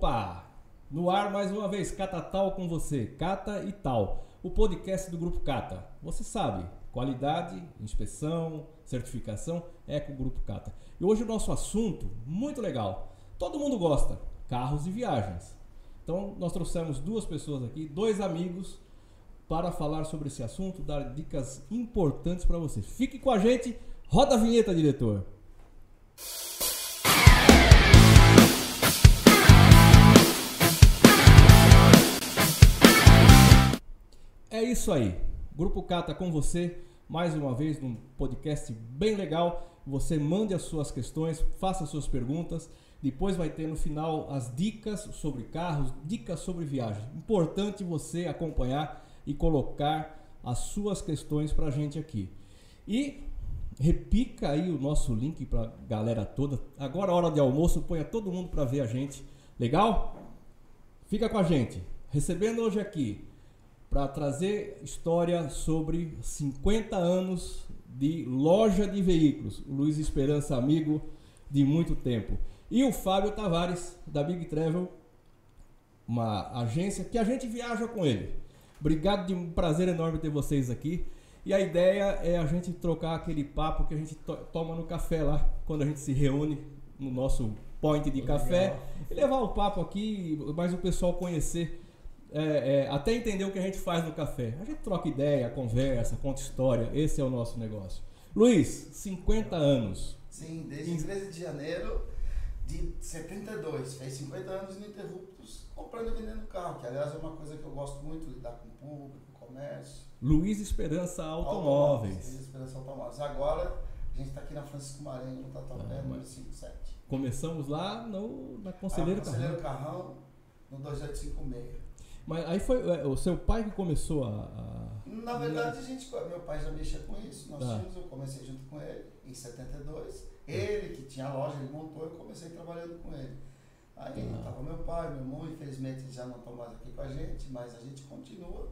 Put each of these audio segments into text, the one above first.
Opa! No ar mais uma vez, Cata Tal com você, Cata e Tal, o podcast do Grupo Cata. Você sabe, qualidade, inspeção, certificação é com o Grupo Cata. E hoje o nosso assunto, muito legal, todo mundo gosta, carros e viagens. Então nós trouxemos duas pessoas aqui, dois amigos, para falar sobre esse assunto, dar dicas importantes para você. Fique com a gente, roda a vinheta, diretor. É isso aí. Grupo Cata com você mais uma vez num podcast bem legal. Você mande as suas questões, faça as suas perguntas. Depois vai ter no final as dicas sobre carros, dicas sobre viagem. Importante você acompanhar e colocar as suas questões para a gente aqui. E repica aí o nosso link para galera toda. Agora, hora de almoço, ponha todo mundo para ver a gente. Legal? Fica com a gente. Recebendo hoje aqui para trazer história sobre 50 anos de loja de veículos. O Luiz Esperança, amigo de muito tempo. E o Fábio Tavares, da Big Travel, uma agência que a gente viaja com ele. Obrigado, de um prazer enorme ter vocês aqui. E a ideia é a gente trocar aquele papo que a gente to toma no café lá, quando a gente se reúne no nosso point de Legal. café. E levar o papo aqui, mais o pessoal conhecer é, é, até entender o que a gente faz no café. A gente troca ideia, conversa, conta história. Esse é o nosso negócio. Luiz, 50 anos. Sim, desde em... 13 de janeiro de 72. Fez 50 anos ininterruptos comprando e vendendo carro, que aliás é uma coisa que eu gosto muito, lidar com o público, comércio. Luiz Esperança Automóveis. Luiz Esperança Automóveis. Agora a gente está aqui na Francisco Marengo, no Tatuapé, ah, número 57. Começamos lá no, na Conselheiro, ah, Conselheiro Carrão. Carrão, no 2856. Mas aí foi é, o seu pai que começou a. a... Na verdade, a gente, meu pai já mexia com isso. Nós ah. tínhamos, eu comecei junto com ele em 72. Ele que tinha loja, ele montou, eu comecei trabalhando com ele. Aí estava ah. meu pai, meu irmão, infelizmente já não estão mais aqui com a gente, mas a gente continua.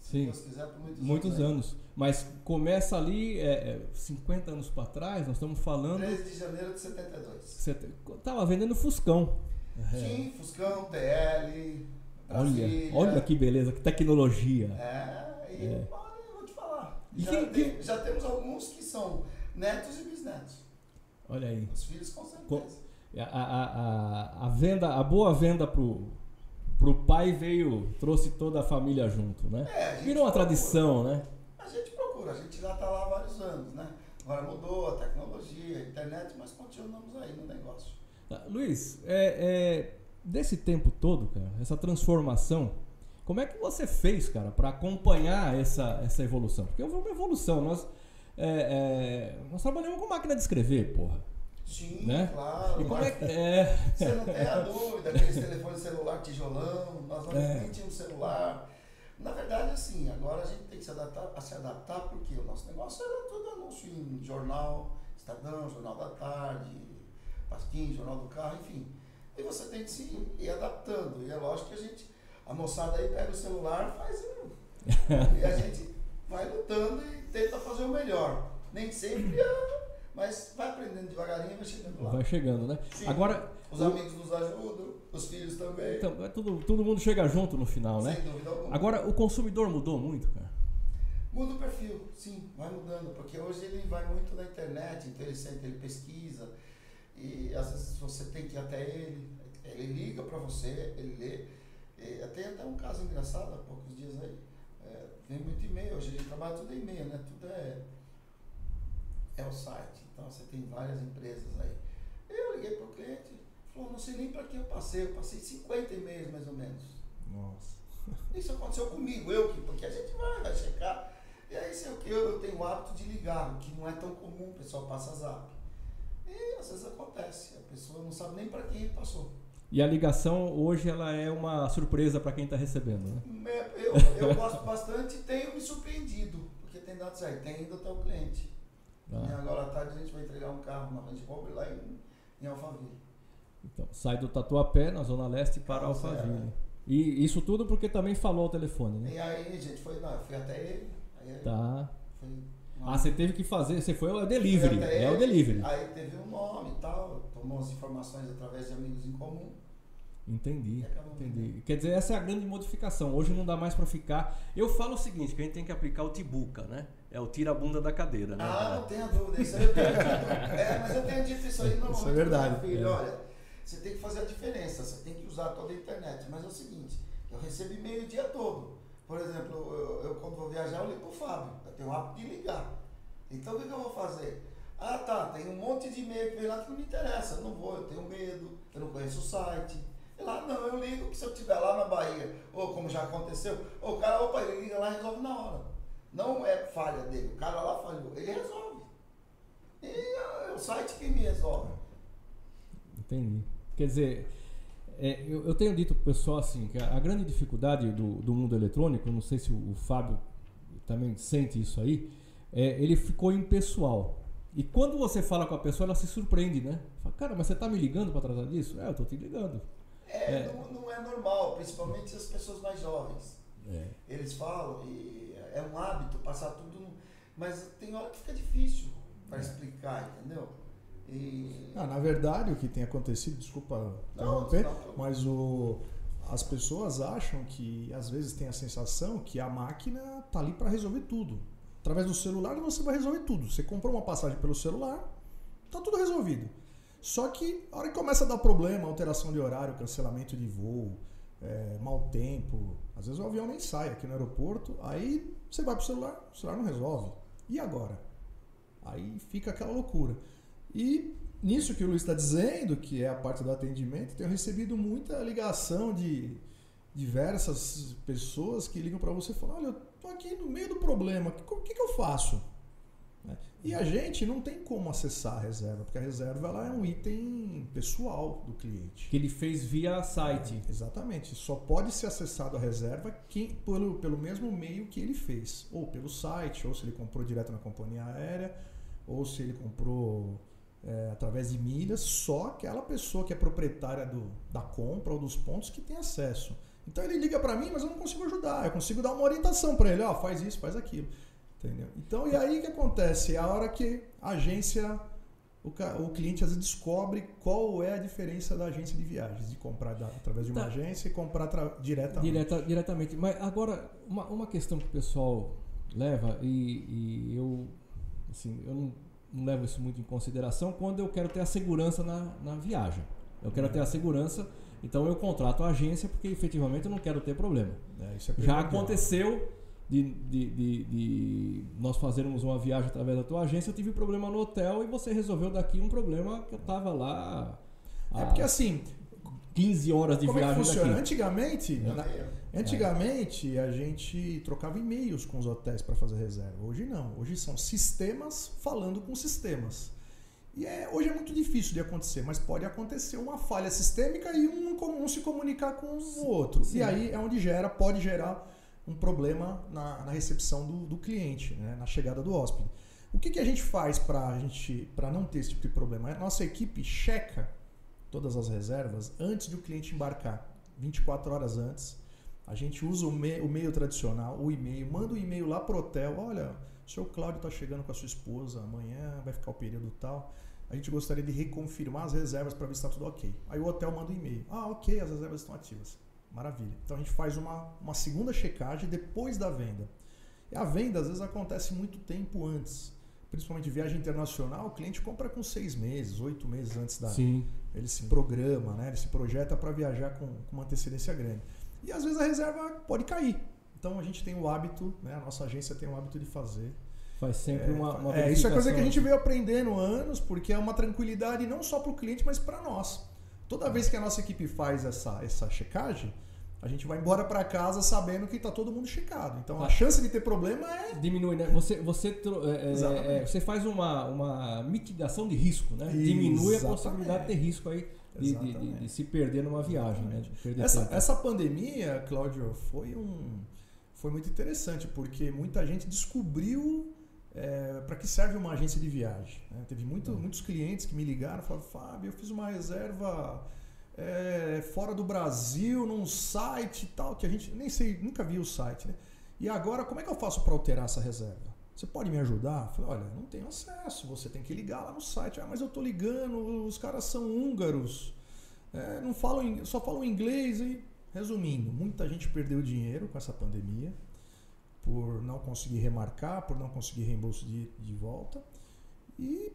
Se Sim. Deus quiser, por muitos, muitos anos. anos. Mas começa ali, é, 50 é, anos para trás, nós estamos falando. 13 de janeiro de 72. Você tava vendendo Fuscão. Sim, é. Fuscão, TL, Olha, olha que beleza, que tecnologia. É, e é. Olha, eu vou te falar. Já, que, tem, já, temos alguns que são netos e bisnetos. Olha aí. Os filhos com certeza. A, a, a, a venda, a boa venda pro, pro pai veio, trouxe toda a família junto, né? É, Virou uma procura. tradição, né? A gente procura, a gente já está lá há vários anos, né? Agora mudou a tecnologia, a internet, mas continuamos aí no negócio. Ah, Luiz, é, é desse tempo todo, cara, essa transformação, como é que você fez, cara, para acompanhar essa, essa evolução? Porque houve uma evolução. Nós, é, é, nós trabalhamos com máquina de escrever, porra. Sim, né? claro. E como é que, é... Você não tem a dúvida, aqueles telefones celular tijolão, nós não é. nem tínhamos celular. Na verdade, assim, agora a gente tem que se adaptar, a se adaptar porque o nosso negócio era tudo anúncio em jornal, Estadão, Jornal da Tarde, Pasquim, Jornal do Carro, enfim. E você tem que se ir adaptando. E é lógico que a gente, a moçada aí pega o celular faz um. e a gente vai lutando e tenta fazer o melhor. Nem sempre é, mas vai aprendendo devagarinho e vai chegando lá. Vai chegando, né? Sim, Agora, os o... amigos nos ajudam, os filhos também. Então, é tudo, todo mundo chega junto no final, Sem né? Sem dúvida alguma. Agora, o consumidor mudou muito, cara? Muda o perfil, sim, vai mudando, porque hoje ele vai muito na internet, então ele sente, ele pesquisa, e às vezes você tem que ir até ele, ele liga para você, ele lê. E, tem até um caso engraçado há poucos dias aí. É, vem muito e-mail, hoje a gente trabalha tudo em e-mail, né? Tudo é, é o site. Então você tem várias empresas aí. Eu liguei para o cliente, falou, não sei nem para que eu passei, eu passei 50 e-mails mais ou menos. Nossa. Isso aconteceu comigo, eu que, porque a gente vai, vai checar. E aí sei o que, eu, eu tenho o hábito de ligar, o que não é tão comum, o pessoal passa zap. E às vezes acontece, a pessoa não sabe nem para quem passou. E a ligação hoje ela é uma surpresa para quem está recebendo, né? É, eu, eu gosto bastante e tenho me surpreendido, porque tem dado certo, tem ido até o cliente. Ah. E agora à tarde a gente vai entregar um carro na Range Rover lá em, em Alphaville. Então, sai do Tatuapé, na Zona Leste, para Nossa, Alphaville. É. E isso tudo porque também falou ao telefone, né? E aí, gente, foi, não, fui até ele. Aí, tá. Foi ah, você teve que fazer, você foi o delivery, é o delivery. Aí teve um nome e tal, tomou as informações através de amigos em comum. Entendi, entendi. Quer dizer, essa é a grande modificação. Hoje não dá mais para ficar. Eu falo o seguinte, que a gente tem que aplicar o tibuca, né? É o tira a bunda da cadeira, né? Ah, não tenha dúvida. Isso aí eu tenho dito. É, mas eu tenho dito isso aí normalmente. Isso é verdade. Filho, é. Olha, você tem que fazer a diferença. Você tem que usar toda a internet. Mas é o seguinte, eu recebo e-mail o dia todo. Por exemplo, eu, eu quando vou viajar, eu ligo pro Fábio. Eu tenho o hábito de ligar. Então o que, que eu vou fazer? Ah, tá, tem um monte de e-mail que vem lá que não me interessa. Eu não vou, eu tenho medo, eu não conheço o site Lá não, eu ligo que se eu estiver lá na Bahia, ou como já aconteceu, o cara, opa, ele liga lá e resolve na hora. Não é falha dele, o cara lá falhou, ele resolve. E é o site que me resolve. Entendi. Quer dizer, é, eu, eu, tenho dito para o pessoal assim, que a, a grande dificuldade do, do, mundo eletrônico, não sei se o, o Fábio também sente isso aí, é, ele ficou impessoal. E quando você fala com a pessoa, ela se surpreende, né? Fala, cara, mas você está me ligando para tratar disso? É, eu estou te ligando. É, é. Não, não, é normal, principalmente as pessoas mais jovens. É. Eles falam, e é um hábito passar tudo. Mas tem hora que fica difícil para é. explicar, entendeu? E... Ah, na verdade, o que tem acontecido, desculpa interromper, mas o, as pessoas acham que às vezes tem a sensação que a máquina tá ali para resolver tudo. Através do celular você vai resolver tudo. Você comprou uma passagem pelo celular, tá tudo resolvido. Só que a hora que começa a dar problema, alteração de horário, cancelamento de voo, é, mau tempo, às vezes o avião nem sai aqui no aeroporto, aí você vai pro celular, o celular não resolve. E agora? Aí fica aquela loucura. E nisso que o Luiz está dizendo, que é a parte do atendimento, tenho recebido muita ligação de diversas pessoas que ligam para você e falam: Olha, eu tô aqui no meio do problema, o que, que, eu faço? Né? E a gente não tem como acessar a reserva, porque a reserva ela é um item pessoal do cliente. Que ele fez via site. É, exatamente. Só pode ser acessado a reserva quem, pelo, pelo mesmo meio que ele fez. Ou pelo site, ou se ele comprou direto na companhia aérea, ou se ele comprou é, através de milhas. Só aquela pessoa que é proprietária do, da compra ou dos pontos que tem acesso. Então ele liga para mim, mas eu não consigo ajudar. Eu consigo dar uma orientação para ele. Ó, oh, faz isso, faz aquilo. Entendeu? Então, e aí o que acontece? É a hora que a agência, o, o cliente às vezes descobre qual é a diferença da agência de viagens, de comprar da, através de uma tá. agência e comprar diretamente. Direta, diretamente. Mas agora, uma, uma questão que o pessoal leva, e, e eu, assim, eu não, não, levo isso muito em consideração quando eu quero ter a segurança na, na viagem. Eu quero ter a segurança, então eu contrato a agência porque efetivamente eu não quero ter problema. É, é Já aconteceu de, de, de, de, nós fazermos uma viagem através da tua agência, eu tive problema no hotel e você resolveu daqui um problema que eu estava lá. É porque assim. 15 horas de como viagem. É que funciona? Daqui. Antigamente, é. na, antigamente a gente trocava e-mails com os hotéis para fazer reserva. Hoje não. Hoje são sistemas falando com sistemas. E é, hoje é muito difícil de acontecer, mas pode acontecer uma falha sistêmica e um, um se comunicar com o outro. Sim. E aí é onde gera, pode gerar um problema na, na recepção do, do cliente, né? na chegada do hóspede. O que, que a gente faz para não ter esse tipo de problema? A nossa equipe checa todas as reservas antes de o cliente embarcar, 24 horas antes. A gente usa o, me, o meio tradicional, o e-mail, manda o um e-mail lá pro hotel, olha, o seu Cláudio está chegando com a sua esposa, amanhã vai ficar o período tal. A gente gostaria de reconfirmar as reservas para ver se está tudo ok. Aí o hotel manda um e-mail. Ah, ok, as reservas estão ativas. Maravilha. Então a gente faz uma, uma segunda checagem depois da venda. E a venda às vezes acontece muito tempo antes. Principalmente viagem internacional, o cliente compra com seis meses, oito meses antes da. Sim. Ele se programa, né? ele se projeta para viajar com, com uma antecedência grande. E às vezes a reserva pode cair. Então a gente tem o hábito, né? a nossa agência tem o hábito de fazer. Faz sempre é, uma, uma é, Isso é coisa que a gente veio aprendendo anos, porque é uma tranquilidade não só para o cliente, mas para nós. Toda vez que a nossa equipe faz essa, essa checagem, a gente vai embora para casa sabendo que está todo mundo checado. Então a chance de ter problema é. Diminui, né? Você, você, é, é, você faz uma, uma mitigação de risco, né? Diminui a possibilidade de ter risco aí. De, de, de, de, se perder numa viagem, né? Essa, essa pandemia, Cláudio, foi um foi muito interessante porque muita gente descobriu é, para que serve uma agência de viagem. Né? Teve muito, hum. muitos clientes que me ligaram e falaram, Fábio, eu fiz uma reserva é, fora do Brasil, num site e tal, que a gente nem sei, nunca vi o site, né? E agora, como é que eu faço para alterar essa reserva? Você pode me ajudar? Falei, olha, não tenho acesso, você tem que ligar lá no site. Ah, mas eu tô ligando, os caras são húngaros. é, não falam, só falam inglês e resumindo, muita gente perdeu dinheiro com essa pandemia por não conseguir remarcar, por não conseguir reembolso de, de volta e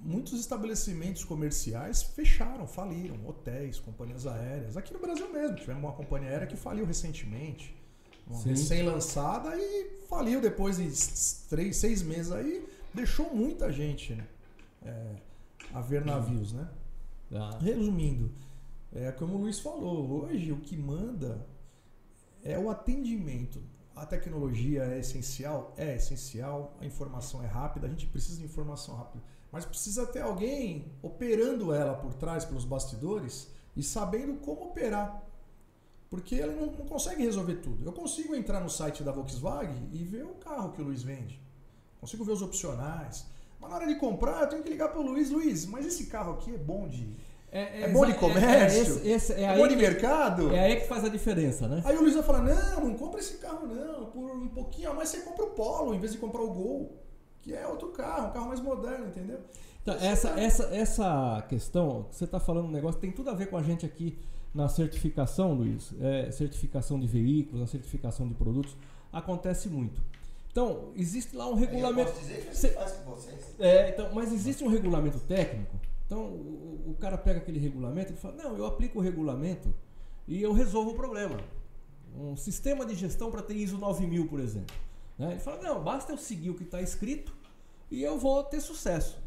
muitos estabelecimentos comerciais fecharam, faliram, hotéis, companhias aéreas. Aqui no Brasil mesmo, tivemos uma companhia aérea que faliu recentemente, recém-lançada e faliu depois de três, seis meses aí, deixou muita gente né? é, a ver navios, né? Ah. Resumindo, é como o Luiz falou, hoje o que manda é o atendimento. A tecnologia é essencial? É essencial. A informação é rápida, a gente precisa de informação rápida. Mas precisa ter alguém operando ela por trás, pelos bastidores, e sabendo como operar. Porque ele não, não consegue resolver tudo. Eu consigo entrar no site da Volkswagen e ver o carro que o Luiz vende. Consigo ver os opcionais. Mas na hora de comprar, eu tenho que ligar para o Luiz. Luiz, mas esse carro aqui é bom de é, é, é bom de comércio? É, esse, esse, é, bom de que, mercado? É aí que faz a diferença, né? Aí o Luiz vai falar: não, não compra esse carro, não. Por um pouquinho a mais você compra o Polo em vez de comprar o Gol, que é outro carro, um carro mais moderno, entendeu? Então, essa, essa, essa questão, você está falando um negócio, tem tudo a ver com a gente aqui na certificação, Luiz. É, certificação de veículos, a certificação de produtos. Acontece muito. Então, existe lá um regulamento. Eu posso dizer que Cê... faz com vocês. É, então, mas existe um regulamento técnico então o, o cara pega aquele regulamento e fala: Não, eu aplico o regulamento e eu resolvo o problema. Um sistema de gestão para ter ISO 9000, por exemplo. Né? Ele fala: Não, basta eu seguir o que está escrito e eu vou ter sucesso.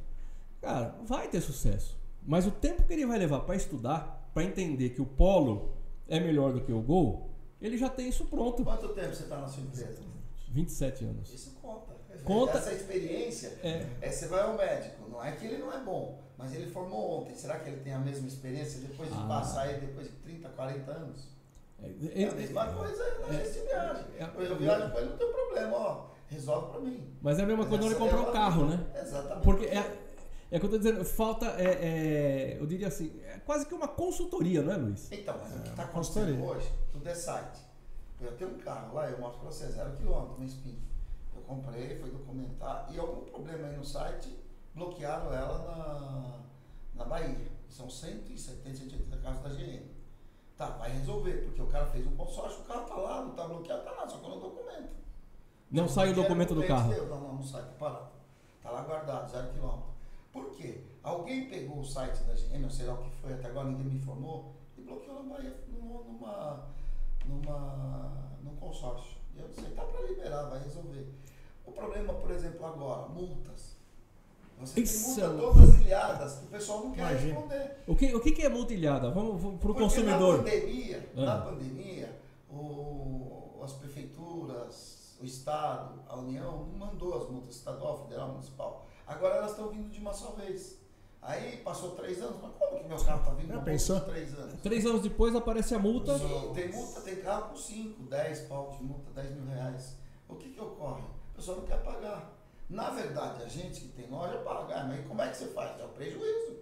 Cara, vai ter sucesso. Mas o tempo que ele vai levar para estudar, para entender que o polo é melhor do que o gol, ele já tem isso pronto. Quanto tempo você está na sua empresa? 27 anos. Isso conta. Conta. Essa experiência, é. é. você vai ao médico. Não é que ele não é bom, mas ele formou ontem. Será que ele tem a mesma experiência depois de ah. passar aí depois de 30, 40 anos? É, é a mesma é, coisa na é, de viagem. É, eu viajo com ele, não tem problema, ó. Resolve pra mim. Mas é a mesma coisa quando ele comprar um carro, né? Exatamente. Porque é, é que eu tô dizendo, falta, é, é, eu diria assim, é quase que uma consultoria, não é, Luiz? Então, mas o que está acontecendo hoje, tudo é site. Eu tenho um carro lá, eu mostro para você, zero quilômetro no Spin. Eu comprei, fui documentar, e algum problema aí no site, bloquearam ela na, na Bahia. São 170, 180 carros da GM. Tá, vai resolver, porque o cara fez um consórcio, o carro tá lá, não tá bloqueado, tá lá, só que eu não documento. Não sai o documento do carro? Não, não, não sai, tá parado. Tá lá guardado, zero quilômetro. Por quê? Alguém pegou o site da GM, ou sei lá o que foi, até agora ninguém me informou, e bloqueou na Bahia numa, numa, num consórcio. E eu não sei, tá para liberar, vai resolver. O problema, por exemplo, agora, multas. Você Isso tem multa todas ilhadas, o pessoal não quer Imagina. responder. O que, o que é multa ilhada? Vamos, vamos para o consumidor. Na pandemia, ah. na pandemia o, as prefeituras, o Estado, a União não mandou as multas estadual, federal, municipal. Agora elas estão vindo de uma só vez. Aí passou três anos, mas como que meu carro está vindo de pensou? três anos? Três anos depois aparece a multa. Sim, tem multa, tem carro com 5, 10 pau de multa, 10 mil reais. O que, que ocorre? O pessoal não quer pagar. Na verdade, a gente que tem loja paga, ah, mas como é que você faz? É o prejuízo.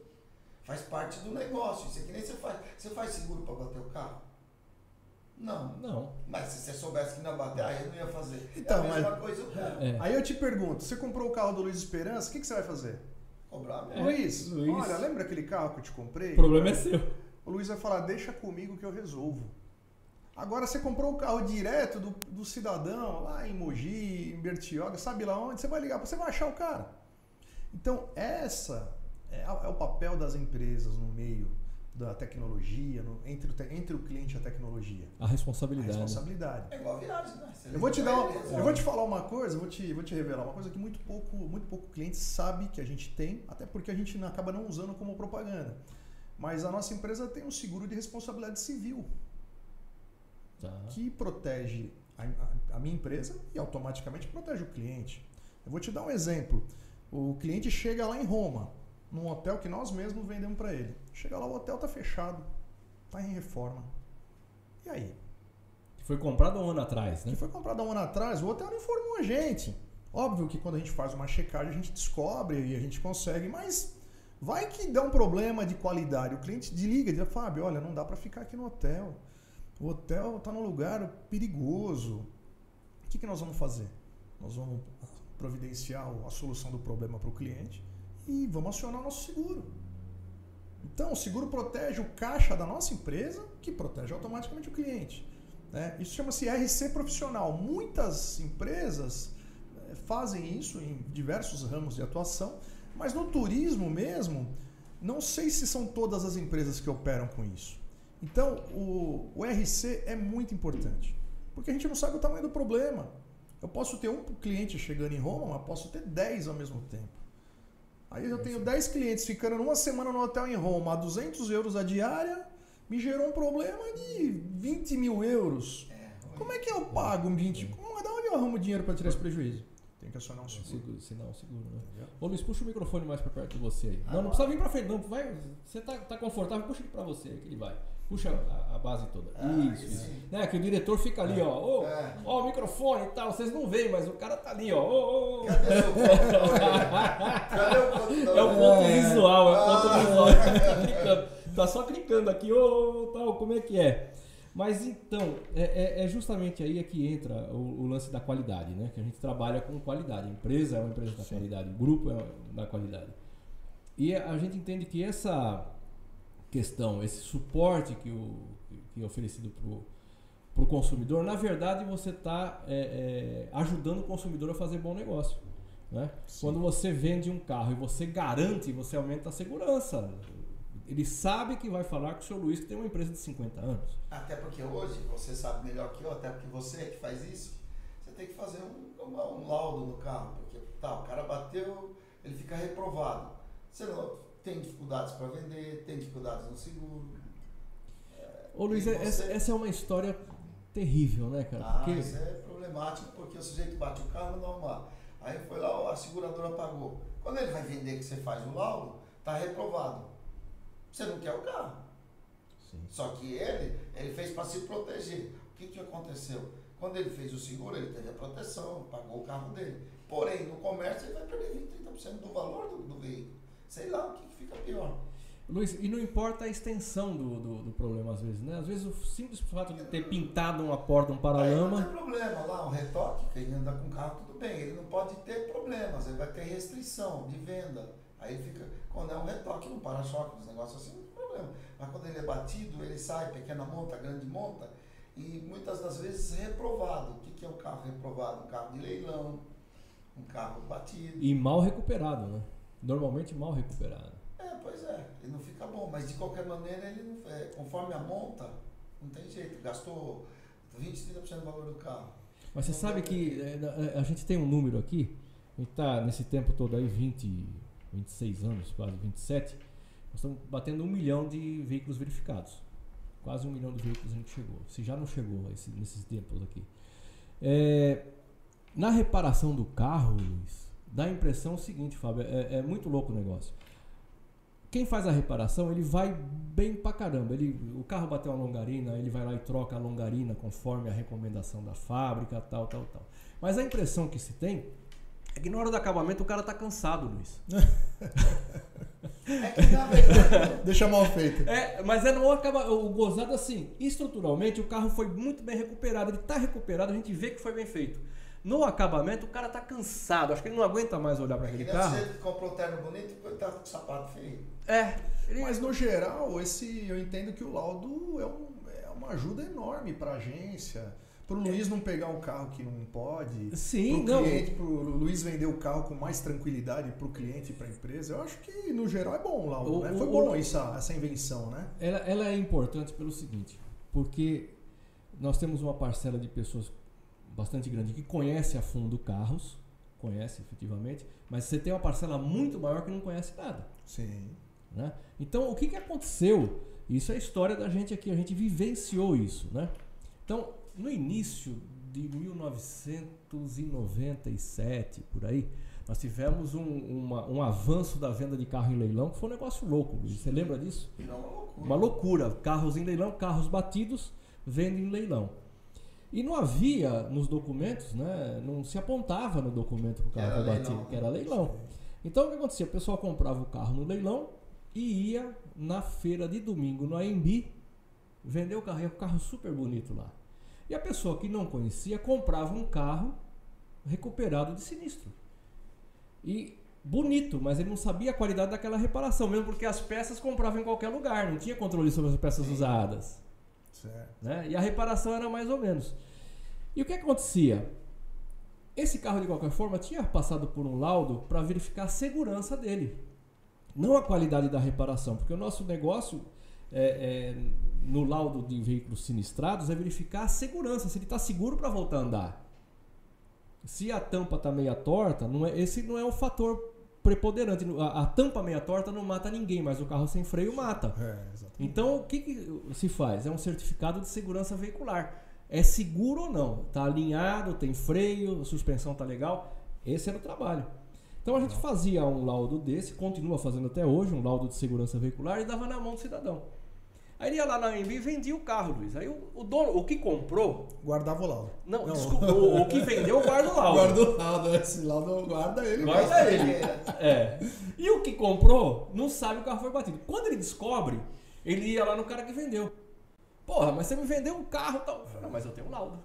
Faz parte do negócio. Isso aqui nem você faz. Você faz seguro para bater o carro? Não. Não. Mas se você soubesse que não ia bater, aí eu não ia fazer. Então, é a mesma mas, coisa carro. É. Aí eu te pergunto, você comprou o carro do Luiz Esperança, o que, que você vai fazer? Cobrar mesmo. Luiz, Luiz, olha, lembra aquele carro que eu te comprei? O problema é seu. O Luiz vai falar, deixa comigo que eu resolvo. Agora você comprou o carro direto do, do cidadão, lá em Mogi, em Bertioga, sabe lá onde? Você vai ligar, você vai achar o cara. Então, essa é, é o papel das empresas no meio da tecnologia, no, entre, o, entre o cliente e a tecnologia. A responsabilidade. A responsabilidade. É igual a viagem, né? eu vou te dar uma, eu vou te falar uma coisa, vou te, vou te revelar uma coisa que muito pouco, muito pouco cliente sabe que a gente tem, até porque a gente acaba não usando como propaganda. Mas a nossa empresa tem um seguro de responsabilidade civil tá. que protege a, a, minha empresa e automaticamente protege o cliente. Eu vou te dar um exemplo. O cliente chega lá em Roma, num hotel que nós mesmos vendemos para ele. Chega lá, o hotel está fechado, está em reforma. E aí? Que foi comprado um ano atrás, né? Que foi comprado um ano atrás, o hotel não informou a gente. Óbvio que quando a gente faz uma checagem, a gente descobre e a gente consegue, mas vai que dá um problema de qualidade. O cliente desliga e diz, Fábio, olha, não dá para ficar aqui no hotel. O hotel está num lugar perigoso. O que, que nós vamos fazer? Nós vamos providenciar a solução do problema para o cliente e vamos acionar o nosso seguro. Então, o seguro protege o caixa da nossa empresa, que protege automaticamente o cliente. Né? Isso chama-se RC profissional. Muitas empresas eh, fazem isso em diversos ramos de atuação, mas no turismo mesmo, não sei se são todas as empresas que operam com isso. Então, o, o RC é muito importante, porque a gente não sabe o tamanho do problema. Eu posso ter um cliente chegando em Roma, mas posso ter 10 ao mesmo tempo. Aí eu tenho 10 clientes ficando uma semana no hotel em Roma a 200 euros a diária, me gerou um problema de 20 mil euros. É, Como é que eu pago 20? Como, da onde eu arrumo dinheiro para tirar esse prejuízo? Tem que acionar um seguro. Sinal um seguro, né? Ô Luiz, puxa o microfone mais para perto de você aí. Ah, não, não precisa vir para frente, não. Vai, você tá, tá confortável, puxa ele para você, que ele vai. Puxa a, a base toda. Ah, isso, isso. Né, que o diretor fica ali, ó. Ó, é. ó, o microfone e tal. Vocês não veem, mas o cara tá ali, ó. Cadê o ponto? Cadê o ponto? É o ponto é. visual, é o ponto ah. visual. tá, tá só clicando aqui, ô, tal, como é que é? Mas então, é, é, é justamente aí é que entra o, o, lance da qualidade, né? Que a gente trabalha com qualidade. A empresa é uma empresa da Sim. qualidade, o grupo é da qualidade. E a gente entende que essa questão, esse suporte que, o, que é oferecido para o consumidor, na verdade você está é, é, ajudando o consumidor a fazer bom negócio. Né? Quando você vende um carro e você garante, você aumenta a segurança. Ele sabe que vai falar com o seu Luiz que tem uma empresa de 50 anos. Até porque hoje, você sabe melhor que eu, até porque você que faz isso, você tem que fazer um, um, um laudo no carro. Porque tá, o cara bateu, ele fica reprovado. Você não, tem dificuldades para vender, tem dificuldades no seguro. É, Ô Luiz, você... essa, essa, é uma história terrível, né, cara? Ah, porque... isso é problemático porque o sujeito bate o carro não arrumar. Aí foi lá, a seguradora pagou. Quando ele vai vender que você faz o laudo, tá reprovado. Você não quer o carro. Sim. Só que ele, ele fez para se proteger. O que, que aconteceu? Quando ele fez o seguro, ele teve a proteção, pagou o carro dele. Porém, no comércio, ele vai perder 20, 30% do valor do, do veículo. Sei lá o que, que fica pior. Luiz, e não importa a extensão do, do, do, problema às vezes, né? Às vezes o simples fato de ter pintado uma porta, um paralama. Aí não tem problema lá, um retoque, quem anda com carro, tudo bem. Ele não pode ter problemas, ele vai ter restrição de venda. Aí fica, quando é um retoque no para-choque, uns negócios assim, não tem problema. Mas quando ele é batido, ele sai, pequena monta, grande monta, e muitas das vezes reprovado. O que, que é um carro reprovado? Um carro de leilão, um carro batido. E mal recuperado, né? Normalmente mal recuperado. É, pois é, ele não fica bom, mas de qualquer maneira, ele não, é, conforme a monta, não tem jeito, gastou 20, 30% do valor do carro. Mas você sabe que é, a gente tem um número aqui, a gente está nesse tempo todo aí, 20, 26 anos, quase 27, nós estamos batendo um milhão de veículos verificados. Quase um milhão de veículos a gente chegou. Se já não chegou esse, nesses tempos aqui. É, na reparação do carro, Luiz, dá a impressão seguinte, Fábio, é, é, muito louco o negócio. Quem faz a reparação, ele vai bem pra caramba. Ele, o carro bateu uma longarina, ele vai lá e troca a longarina conforme a recomendação da fábrica, tal, tal, tal. Mas a impressão que se tem é que na hora do acabamento o cara tá cansado, Luiz. É que na verdade. Deixa mal feito. É, mas é não acaba. O gozado assim, estruturalmente o carro foi muito bem recuperado. Ele tá recuperado, a gente vê que foi bem feito. No acabamento, o cara tá cansado. Acho que ele não aguenta mais olhar para é aquele carro. Você comprou um terno bonito e tá com o sapato feio. É. Ele... Mas no geral, esse eu entendo que o laudo é, um, é uma ajuda enorme para a agência. Para o Luiz não pegar um carro que não pode. Sim, pro cliente, para o Luiz vender o carro com mais tranquilidade para o cliente e para a empresa. Eu acho que no geral é bom o laudo. O, né? Foi o, bom o, essa, essa invenção, né? Ela, ela é importante pelo seguinte, porque nós temos uma parcela de pessoas bastante grande que conhece a fundo carros, conhece efetivamente, mas você tem uma parcela muito maior que não conhece nada. Sim. Né? Então, o que, que aconteceu? Isso é a história da gente aqui, a gente vivenciou isso. Né? Então, no início de 1997, por aí, nós tivemos um, uma, um avanço da venda de carro em leilão, que foi um negócio louco. Você lembra disso? Uma loucura. Carros em leilão, carros batidos, venda em leilão. E não havia nos documentos, né? Não se apontava no documento que o carro foi batido, que era leilão. Então o que acontecia? O pessoal comprava o carro no leilão e ia na feira de domingo no AMB vender o carro. E o carro super bonito lá. E a pessoa que não conhecia comprava um carro recuperado de sinistro. E bonito, mas ele não sabia a qualidade daquela reparação, mesmo porque as peças compravam em qualquer lugar, não tinha controle sobre as peças Sim. usadas. Certo. Né? E a reparação era mais ou menos. E o que acontecia? Esse carro, de qualquer forma, tinha passado por um laudo para verificar a segurança dele, não a qualidade da reparação, porque o nosso negócio é, é, no laudo de veículos sinistrados é verificar a segurança, se ele está seguro para voltar a andar. Se a tampa está meia torta, não é, esse não é um fator preponderante. A, a, tampa meia torta não mata ninguém, mas o carro sem freio mata. É, então, o que, que, se faz? É um certificado de segurança veicular. É seguro ou não? Está alinhado, tem freio, a suspensão está legal? Esse era o trabalho. Então a gente fazia um laudo desse, continua fazendo até hoje, um laudo de segurança veicular e dava na mão do cidadão. Aí ele ia lá na AMB e vendia o carro, Luiz. Aí o, o, dono, o que comprou. Guardava o laudo. Não, não. desculpa, o, o, que vendeu guarda o laudo. Guarda o laudo, esse laudo guarda ele. Guarda ele. É. E o que comprou não sabe o carro foi batido. Quando ele descobre, ele ia lá no cara que vendeu. Porra, mas você me vendeu um carro e tal. Não, mas eu tenho um laudo.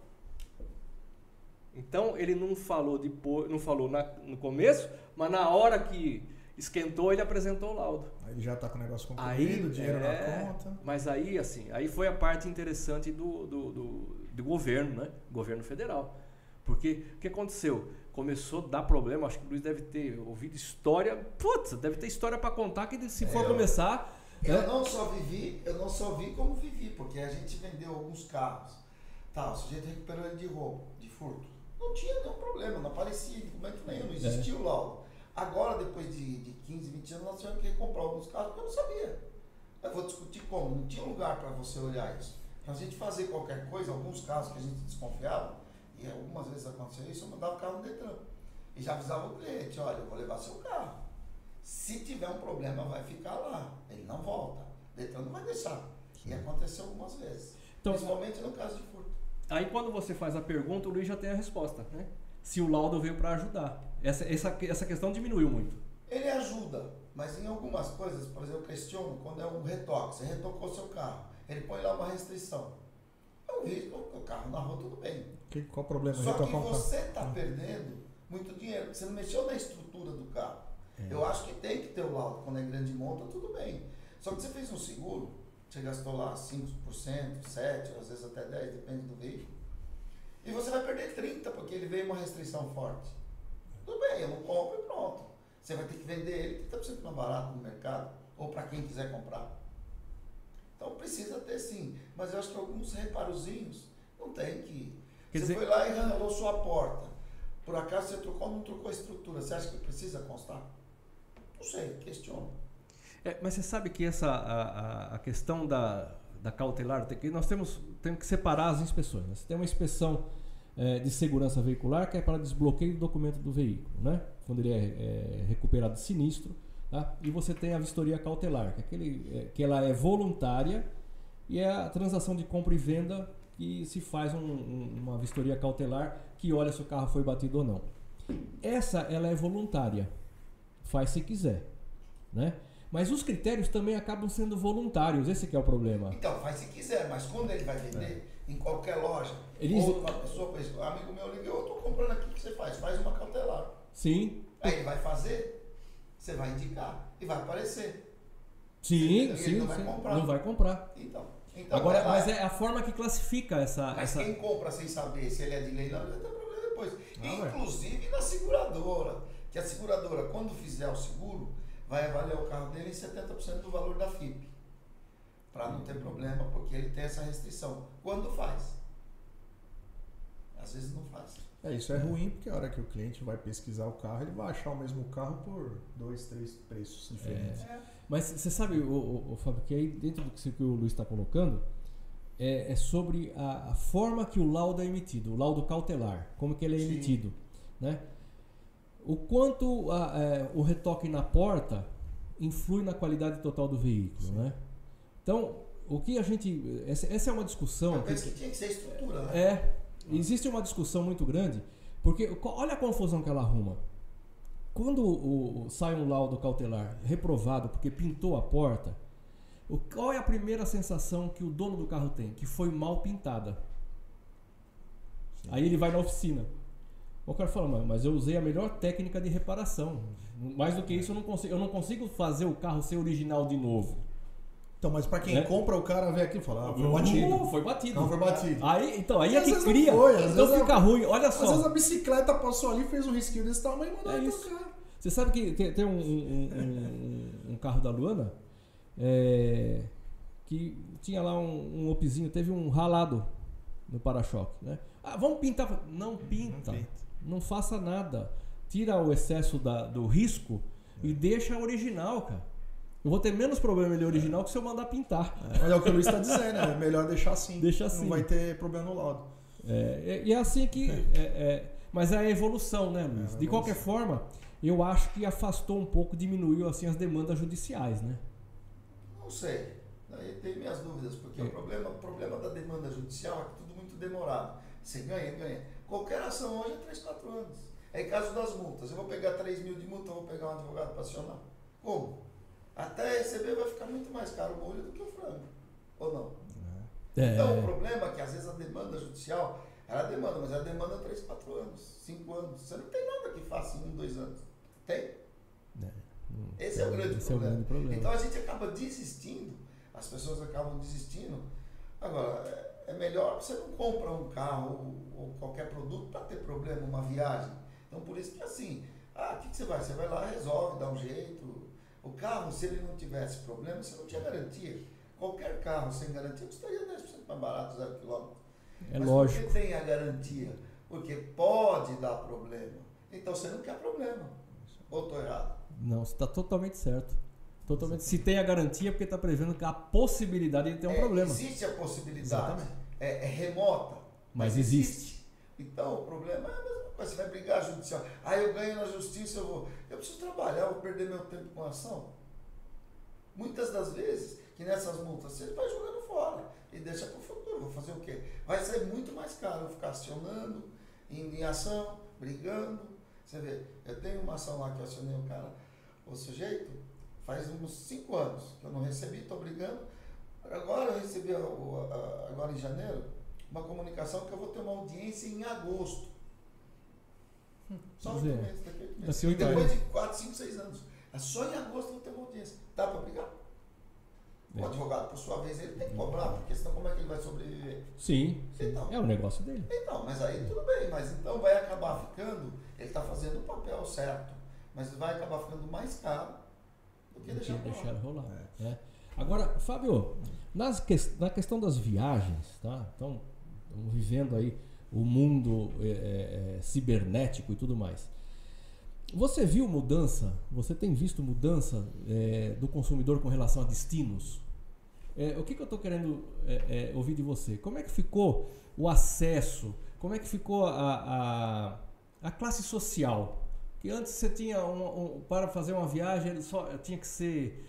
Então ele não falou depois, não falou na, no começo, mas na hora que esquentou, ele apresentou o laudo. Aí já está com o negócio concluído, aí, dinheiro é, na conta. Mas aí, assim, aí foi a parte interessante do, do, do, do governo, né? Governo federal. Porque o que aconteceu? Começou a dar problema, acho que o Luiz deve ter ouvido história. Putz, deve ter história para contar que se for começar. Eu né? não só vivi, eu não só vi como vivi, porque a gente vendeu alguns carros. Tá, o sujeito recuperou ele de roubo, de furto. Não tinha nenhum problema, não aparecia documento nenhum, não existia é. o laudo. Agora, depois de, de 15, 20 anos, nós tivemos que comprar alguns carros porque eu não sabia. Eu vou discutir como, não tinha lugar para você olhar isso. Para a gente fazer qualquer coisa, alguns casos que a gente desconfiava, e algumas vezes aconteceu isso, eu mandava o carro no Detran. E já avisava o cliente, olha, eu vou levar seu carro. Se tiver um problema, vai ficar lá. Ele não volta. O Detran não vai deixar. E aconteceu algumas vezes. Então, Principalmente no caso de furto. Aí quando você faz a pergunta, o Luiz já tem a resposta, né? Se o laudo veio para ajudar. Essa, essa, essa questão diminuiu muito. Ele ajuda, mas em algumas coisas, por exemplo, eu questiono quando é um retoque, você retocou seu carro, ele põe lá uma restrição. É um risco, o carro na rua tudo bem. Que, qual o problema? Só que você está perdendo muito dinheiro, você não mexeu na estrutura do carro. É. Eu acho que tem que ter o laudo, quando é grande monta, tudo bem. Só que você fez um seguro, você gastou lá 5%, 7%, às vezes até 10%, depende do veículo. E você vai perder 30% porque ele veio uma restrição forte. Tudo bem, eu não compro e pronto. Você vai ter que vender ele 30% mais barato no mercado, ou para quem quiser comprar. Então precisa ter sim. Mas eu acho que alguns reparozinhos não tem que. Quer você dizer... foi lá e ralou sua porta. Por acaso você trocou ou não trocou a estrutura? Você acha que precisa constar? Não sei, questiono. É, mas você sabe que essa a, a questão da, da cautelar, tem que, nós temos, temos que separar as inspeções. Né? Você tem uma inspeção é, de segurança veicular, que é para desbloqueio do documento do veículo, né? quando ele é, é recuperado de sinistro. Tá? E você tem a vistoria cautelar, que, é aquele, é, que ela é voluntária e é a transação de compra e venda que se faz um, um, uma vistoria cautelar que olha se o carro foi batido ou não. Essa ela é voluntária, faz se quiser, né? Mas os critérios também acabam sendo voluntários, esse é o problema. Então, faz se quiser, mas quando ele vai vender, é. em qualquer loja, Eles... ou uma pessoa, amigo meu ligou, eu estou comprando aqui, o que você faz? Faz uma cautelar. Sim. Aí ele vai fazer, você vai indicar e vai aparecer. Sim, sim. Ele não vai comprar. Não vai comprar. Então. então Agora, mas é a forma que classifica essa. Mas essa... quem compra sem saber se ele é de leilão, vai ter problema depois. Ah, Inclusive na seguradora. Que a seguradora, quando fizer o seguro, vai avaliar o carro dele em 70% do valor da FIP. Para não ter problema, porque ele tem essa restrição. Quando faz? Às vezes não faz. É, isso é ruim porque a hora que o cliente vai pesquisar o carro, ele vai achar o mesmo carro por dois, três preços diferentes. É. Mas você sabe, o, o, o, Fábio, que aí dentro do que o Luiz está colocando, é, é sobre a, a, forma que o laudo é emitido, o laudo cautelar, como que ele é Sim. emitido. Né? O quanto a, é, o retoque na porta influi na qualidade total do veículo. Né? Então, o que a gente. Essa, essa é uma discussão. Eu penso que, que tinha que ser estrutura, né? É. Existe uma discussão muito grande, porque olha a confusão que ela arruma. Quando o, o, sai um laudo cautelar reprovado porque pintou a porta, o, qual é a primeira sensação que o dono do carro tem? Que foi mal pintada. Sim. Aí ele vai na oficina. O cara fala, mas eu usei a melhor técnica de reparação. Mais do que isso, eu não consigo, eu não consigo fazer o carro ser original de novo. Então, mas para quem né? compra, o cara vê aqui e fala, ah, foi batido. Uh, foi batido. Não foi batido. Aí, então, aí é que cria. Foi, então fica a, ruim. Olha só. Às vezes a bicicleta passou ali, fez um risquinho desse tamanho e mandou é isso. Você sabe que tem, tem um, um, um, um, carro da Luana é, que tinha lá um, um opzinho, teve um ralado no para-choque, né? Ah, vamos pintar. Não pinta. Não, pinta. Não faça nada. Tira o excesso da, do risco e deixa original, cara. Eu vou ter menos problema ele original que se eu mandar pintar. É, mas é o que o Luiz está dizendo, é melhor deixar assim. Deixa assim. Não vai ter problema no laudo. É, e é assim que. É, é, mas é a evolução, né, Luiz? É De qualquer forma, eu acho que afastou um pouco, diminuiu assim as demandas judiciais, né? Não sei. Aí tem minhas dúvidas, porque o, problema, o problema da demanda judicial é que tudo muito demorado. Você ganha, ganha. Qualquer ação hoje é 3, 4 anos. É em caso das multas. Eu vou pegar 3 mil de multa, eu vou pegar um advogado para acionar. Como? Até receber vai ficar muito mais caro o molho do que o frango. Ou não? É. Então o problema é que às vezes a demanda judicial, ela demanda, mas ela demanda 3, 4 anos, 5 anos. Você não tem nada que faça em 1, 2 anos. Tem? É. Esse, é o, grande Esse é o grande problema. Então a gente acaba desistindo, as pessoas acabam desistindo. Agora, é, é melhor você não compra um carro ou, qualquer produto para ter problema, uma viagem. Então por isso que assim, ah, o que, que você vai? Você vai lá, resolve, dá um jeito, o carro, se ele não tivesse problema, você não tinha garantia. Qualquer carro sem garantia custaria 10% mais barato, zero quilômetro. É Mas lógico. por que tem a garantia? Porque pode dar problema. Então você não quer problema. Ou estou errado? Não, você está totalmente certo. Totalmente. Se tem a garantia, é porque está prevendo a possibilidade de ter um é, problema. Existe a possibilidade. É, é, remota. Mas, mas existe. existe. Então o problema é mas você vai brigar judicial. Ah, eu ganho na justiça, eu vou. Eu preciso trabalhar, eu vou perder meu tempo com ação. Muitas das vezes, que nessas multas você vai jogando fora e deixa para o futuro. Vou fazer o quê? Vai ser muito mais caro eu ficar acionando, indo em ação, brigando. Você vê, eu tenho uma ação lá que eu acionei o cara, o sujeito, faz uns 5 anos que eu não recebi, estou brigando. Agora eu recebi, agora em janeiro, uma comunicação que eu vou ter uma audiência em agosto. Só oito meses, daqui a. Assim, Depois de 4, 5, 6 anos. É só em agosto eu vou ter uma audiência. Dá para brigar? O é. advogado, por sua vez, ele tem que cobrar, porque senão como é que ele vai sobreviver? Sim, sim. Então, é o negócio dele. Então, mas aí tudo bem, mas então vai acabar ficando, ele está fazendo o papel certo, mas vai acabar ficando mais caro do que deixar, deixar rolar. É. É. Agora, Fábio, nas que, na questão das viagens, tá? Então, estamos vivendo aí o mundo é, é, é, cibernético e tudo mais. Você viu mudança? Você tem visto mudança é, do consumidor com relação a destinos? O que, que eu estou querendo ouvir de você? Como é que ficou o acesso? Como é que ficou a, a, a classe social? Que antes você tinha um, um, para fazer uma viagem ele só tinha que ser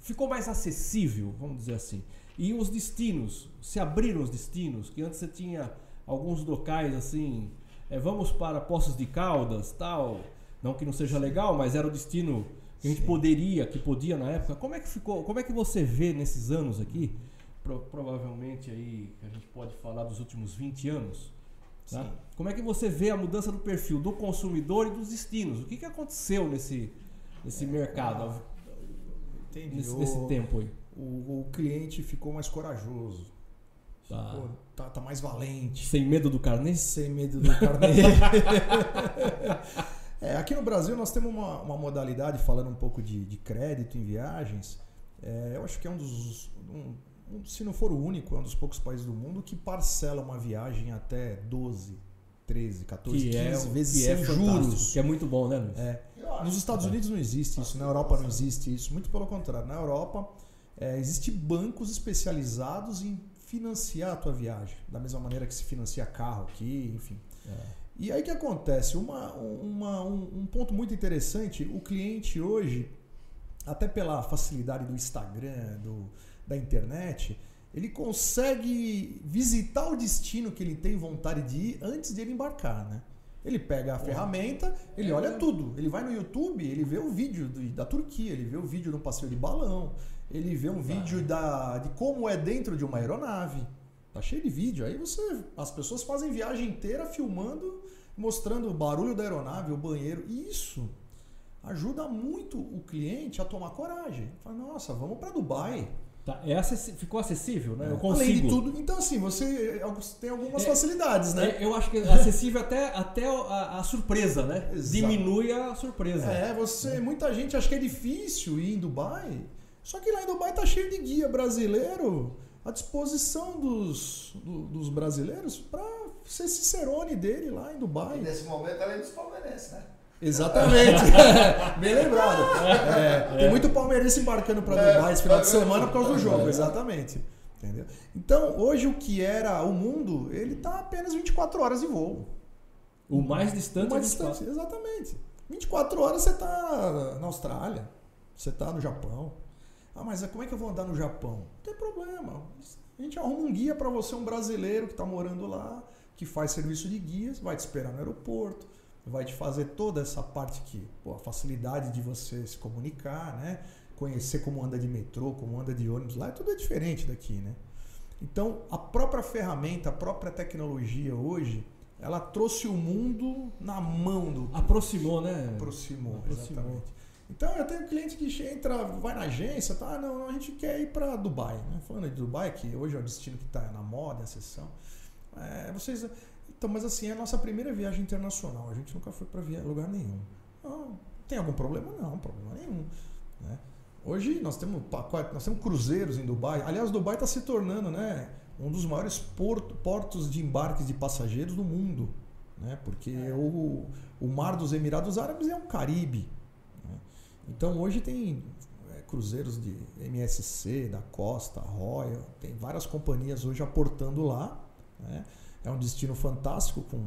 ficou mais acessível, vamos dizer assim. E os destinos, se abriram os destinos, que antes você tinha alguns locais assim, é, vamos para Poços de Caldas, tal, não que não seja legal, mas era o destino que a gente Sim. poderia, que podia na época. Como é que ficou? Como é que você vê nesses anos aqui? Pro, provavelmente aí a gente pode falar dos últimos 20 anos. Tá? Como é que você vê a mudança do perfil do consumidor e dos destinos? O que, que aconteceu nesse, nesse é, mercado? Ah, nesse, nesse tempo aí? o, o cliente ficou mais corajoso. Tá. Ficou, tá, tá, mais valente. Sem medo do carnê? Sem medo do carnê. é, aqui no Brasil nós temos uma, uma modalidade, falando um pouco de, de crédito em viagens, é, eu acho que é um dos. Um, se não for o único, é um dos poucos países do mundo que parcela uma viagem até 12, 13, 14, que 15 é, vezes que é sem é juros. Que é muito bom, né, Luiz? É. Nos Estados Unidos não existe isso, na Europa não existe isso. Muito pelo contrário. Na Europa é, Existem bancos especializados em financiar a tua viagem, da mesma maneira que se financia carro aqui, enfim. É. E aí o que acontece? Uma, uma, um, um, ponto muito interessante, o cliente hoje, até pela facilidade do Instagram, do, da internet, ele consegue visitar o destino que ele tem vontade de ir antes de ele embarcar, né? Ele pega a ferramenta, ele é, olha tudo. Ele vai no YouTube, ele vê o vídeo do, da Turquia, ele vê o vídeo do passeio de balão, ele vê um vídeo da, de como é dentro de uma aeronave. Tá cheio de vídeo. Aí você. As pessoas fazem viagem inteira filmando mostrando o barulho da aeronave, o banheiro. Isso ajuda muito o cliente a tomar coragem. Fala, nossa, vamos para Dubai. Tá, é acessi ficou acessível, né? É. Eu consigo. Além de tudo, então assim, você tem algumas É, facilidades, né? É, eu acho que é acessível até, até a, a surpresa, né? Exato. Diminui a surpresa. É, você, muita gente acha que é difícil ir em Dubai. Só que lá em Dubai tá cheio de guia brasileiro à disposição dos, do- dos brasileiros para ser cicerone dele lá em E Dubai. nesse momento, além dos palmeirenses, né? Exatamente. Bem lembrado. É, tem muito palmeirense embarcando para É, Dubai esse final de ver. semana por causa do jogo, É. exatamente. Entendeu? Então, hoje o que era o mundo, ele tá apenas 24 horas de voo. O mais distante Mais é 24. distante, exatamente. 24 horas você está na Austrália, você está no Japão. Ah, mas como é que eu vou andar no Japão? Não tem problema. A gente arruma um guia para você, um brasileiro que está morando lá, que faz serviço de guias, vai te esperar no aeroporto, vai te fazer toda essa parte aqui, pô, a facilidade de você se comunicar, né? Conhecer como anda de metrô, como anda de ônibus lá, tudo é diferente daqui, né? Então, a própria ferramenta, a própria tecnologia hoje, ela trouxe o mundo na mão do Aproximou, né? aproximou, Aproximou. exatamente. Então eu tenho cliente que entra, vai na agência, tá? Não, não, a gente quer ir para Dubai. Né? Falando de Dubai, que hoje é o destino que está na moda, a sessão. É, vocês, então, mas assim, é a nossa primeira viagem internacional. A gente nunca foi para lugar nenhum. Não, tem algum problema? Não, problema nenhum. Né? Hoje nós temos pacote, nós temos cruzeiros em Dubai. Aliás, Dubai está se tornando, né, um dos maiores porto, portos de embarques de passageiros do mundo, né? Porque o, o mar dos Emirados Árabes é um Caribe. né? Então hoje tem é, cruzeiros de MSC, da Costa, Royal, tem várias companhias hoje aportando lá. né? É um destino fantástico com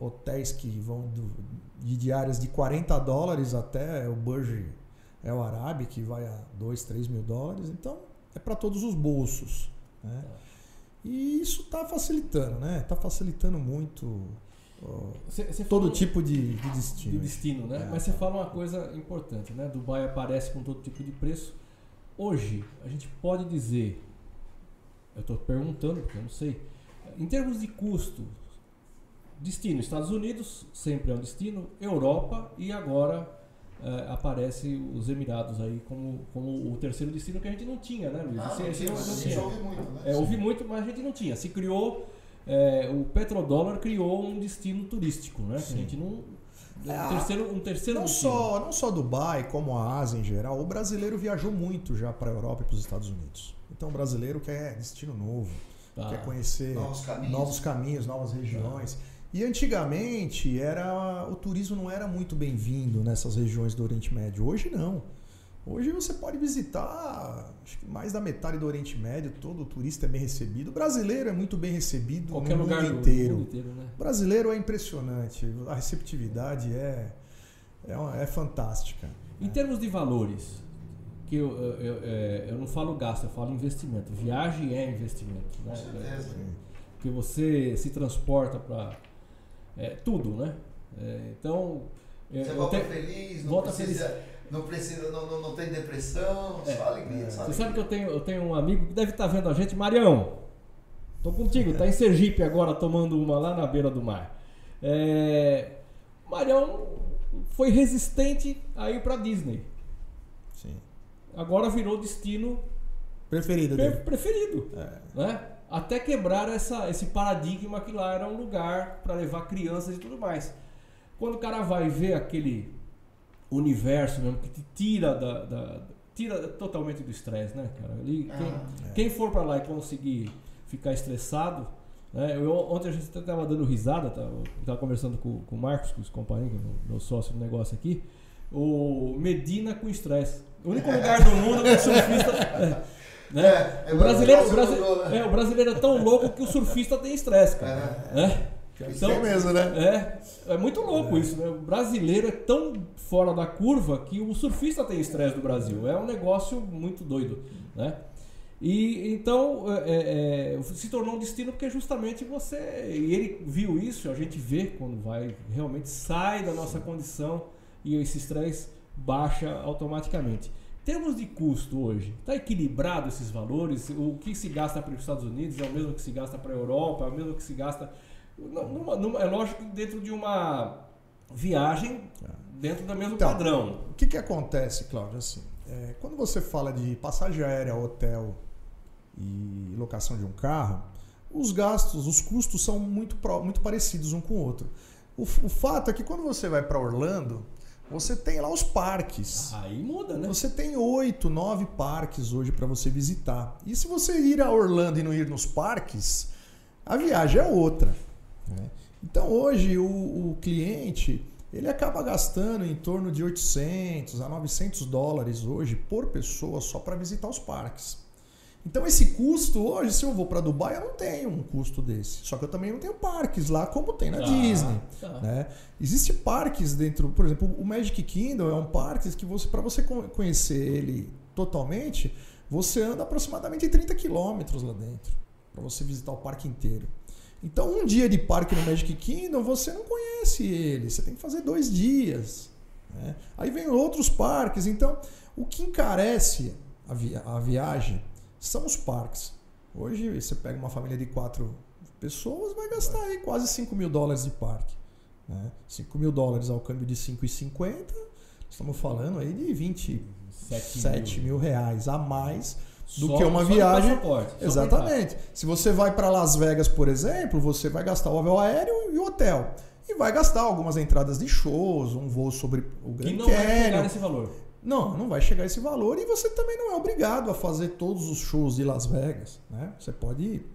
hotéis que vão do- de diárias de 40 dólares até o Burj El Arabi, que vai a 2, 3 mil dólares. Então é para todos os bolsos. Né? E isso está facilitando, né? Está facilitando muito ó, Você- você todo falou tipo de, de de destino. destino, né? É. Mas você fala uma coisa importante, né? Dubai aparece com todo tipo de preço. Hoje, a gente pode dizer, eu estou perguntando porque eu não sei, em termos de custo, destino Estados Unidos sempre é um destino, Europa e agora eh, aparece os Emirados aí como, como o terceiro destino que a gente não tinha, né, Luiz? Ah, Esse- não tinha, não- tinha. ouve muito, né? É, ouvi muito, mas a gente não tinha. Se criou, é, o petrodólar criou um destino turístico, né? Que a gente não. Um É, terceiro, um terceiro Não destino. só, não só Dubai, como a Ásia em geral, o brasileiro viajou muito já para a Europa e para os Estados Unidos. Então o brasileiro quer destino novo, Tá. quer conhecer Novos caminhos. novos caminhos, novas regiões. E antigamente era o turismo não era muito bem-vindo nessas regiões do Oriente Médio. Hoje não. Hoje você pode visitar acho que mais da metade do Oriente Médio, todo turista é bem recebido. O brasileiro é muito bem recebido Qualquer no lugar mundo do inteiro. mundo inteiro, né? O brasileiro é impressionante, a receptividade é, é, uma- é fantástica. Em termos de valores, que eu, eu, eu, é, eu não falo gasto, eu falo investimento. Viagem é investimento, né? Com certeza. Porque você se transporta para tudo, né? É, então, é, Você volta tenho- feliz, não volta precisa, não precisa, não, não, não tem depressão, É, só alegria, só Você alegria. sabe que eu tenho, eu tenho um amigo que deve estar vendo a gente, Marião. Tô contigo, tá em Sergipe agora tomando uma lá na beira do mar. É, Marião foi resistente a ir para Disney. Agora virou destino Preferido pre- dele. preferido, É. né? Até quebrar essa, esse paradigma que lá era um lugar para levar crianças e tudo mais. Quando o cara vai ver aquele universo mesmo que te tira da, da- tira totalmente do estresse, né, cara? Quem, Ah, É. quem for para lá e conseguir ficar estressado, né? Eu, ontem a gente até tava dando risada, tá? eu tava conversando com, com o Marcos, com os companheiros, meu, meu sócio do negócio aqui, o Medina com estresse. O único lugar do mundo que o surfista. é, né? É, é o, brasileiro, o, mudou, né? é, o brasileiro é tão louco que o surfista tem estresse, cara. né? Isso Então- é mesmo, né? É, é muito louco isso, né? O brasileiro é tão fora da curva que o surfista tem estresse do Brasil. É um negócio muito doido, né? E então é, é, se tornou um destino porque justamente você e ele viu isso, a gente vê quando vai realmente sai da nossa condição e esse estresse baixa automaticamente. Em termos de custo hoje, está equilibrado esses valores? O que se gasta para os Estados Unidos é o mesmo que se gasta para a Europa, é o mesmo que se gasta Numa, numa, é lógico que dentro de uma viagem, é. dentro do mesmo então, padrão. O que, que acontece, Cláudio? Assim, é, quando você fala de passagem aérea, hotel e locação de um carro, os gastos, os custos são muito, muito parecidos um com o outro. O, o fato é que quando você vai para Orlando, você tem lá os parques. Aí muda, né? Você tem oito, nove parques hoje para você visitar. E se você ir a Orlando e não ir nos parques, a viagem é outra. Né? Então hoje o, o, cliente ele acaba gastando em torno de 800 a 900 dólares hoje por pessoa só para visitar os parques. Então esse custo hoje, se eu vou para Dubai, eu não tenho um custo desse. Só que eu também não tenho parques lá como tem na ah, Disney. Tá. Né? Existe parques dentro, por exemplo, o Magic Kingdom é um parque que você, para você conhecer ele totalmente, você anda aproximadamente 30 quilômetros lá dentro para você visitar o parque inteiro. Então, um dia de parque no Magic Kingdom, você não conhece ele, você tem que fazer dois dias. Né? Aí vem outros parques. Então, o que encarece a, a viagem são os parques. Hoje, você pega uma família de quatro pessoas, vai gastar aí quase 5 mil dólares de parque. Né? 5 mil dólares ao câmbio de 5,50, estamos falando aí de 27 mil. mil reais a mais do só, que uma viagem. Exatamente. Se você vai para Las Vegas, por exemplo, você vai gastar o avião aéreo e o hotel. E vai gastar algumas entradas de shows, um voo sobre o Grand Que não Canyon. vai chegar nesse valor. Não, não vai chegar esse valor e você também não é obrigado a fazer todos os shows de Las Vegas, né? Você pode ir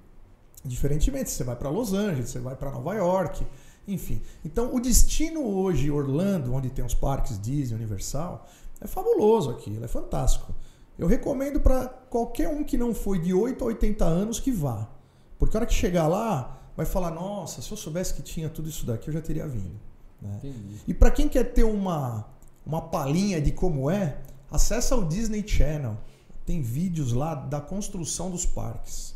diferentemente, você vai para Los Angeles, você vai para Nova York, enfim. Então, o destino hoje, Orlando, onde tem os parques Disney, Universal, é fabuloso aquilo, é fantástico. Eu recomendo para qualquer um que não foi de 8 a 80 anos que vá. Porque a hora que chegar lá, vai falar: nossa, se eu soubesse que tinha tudo isso daqui, eu já teria vindo. Né? E para quem quer ter uma, uma palhinha de como é, acessa o Disney Channel. Tem vídeos lá da construção dos parques.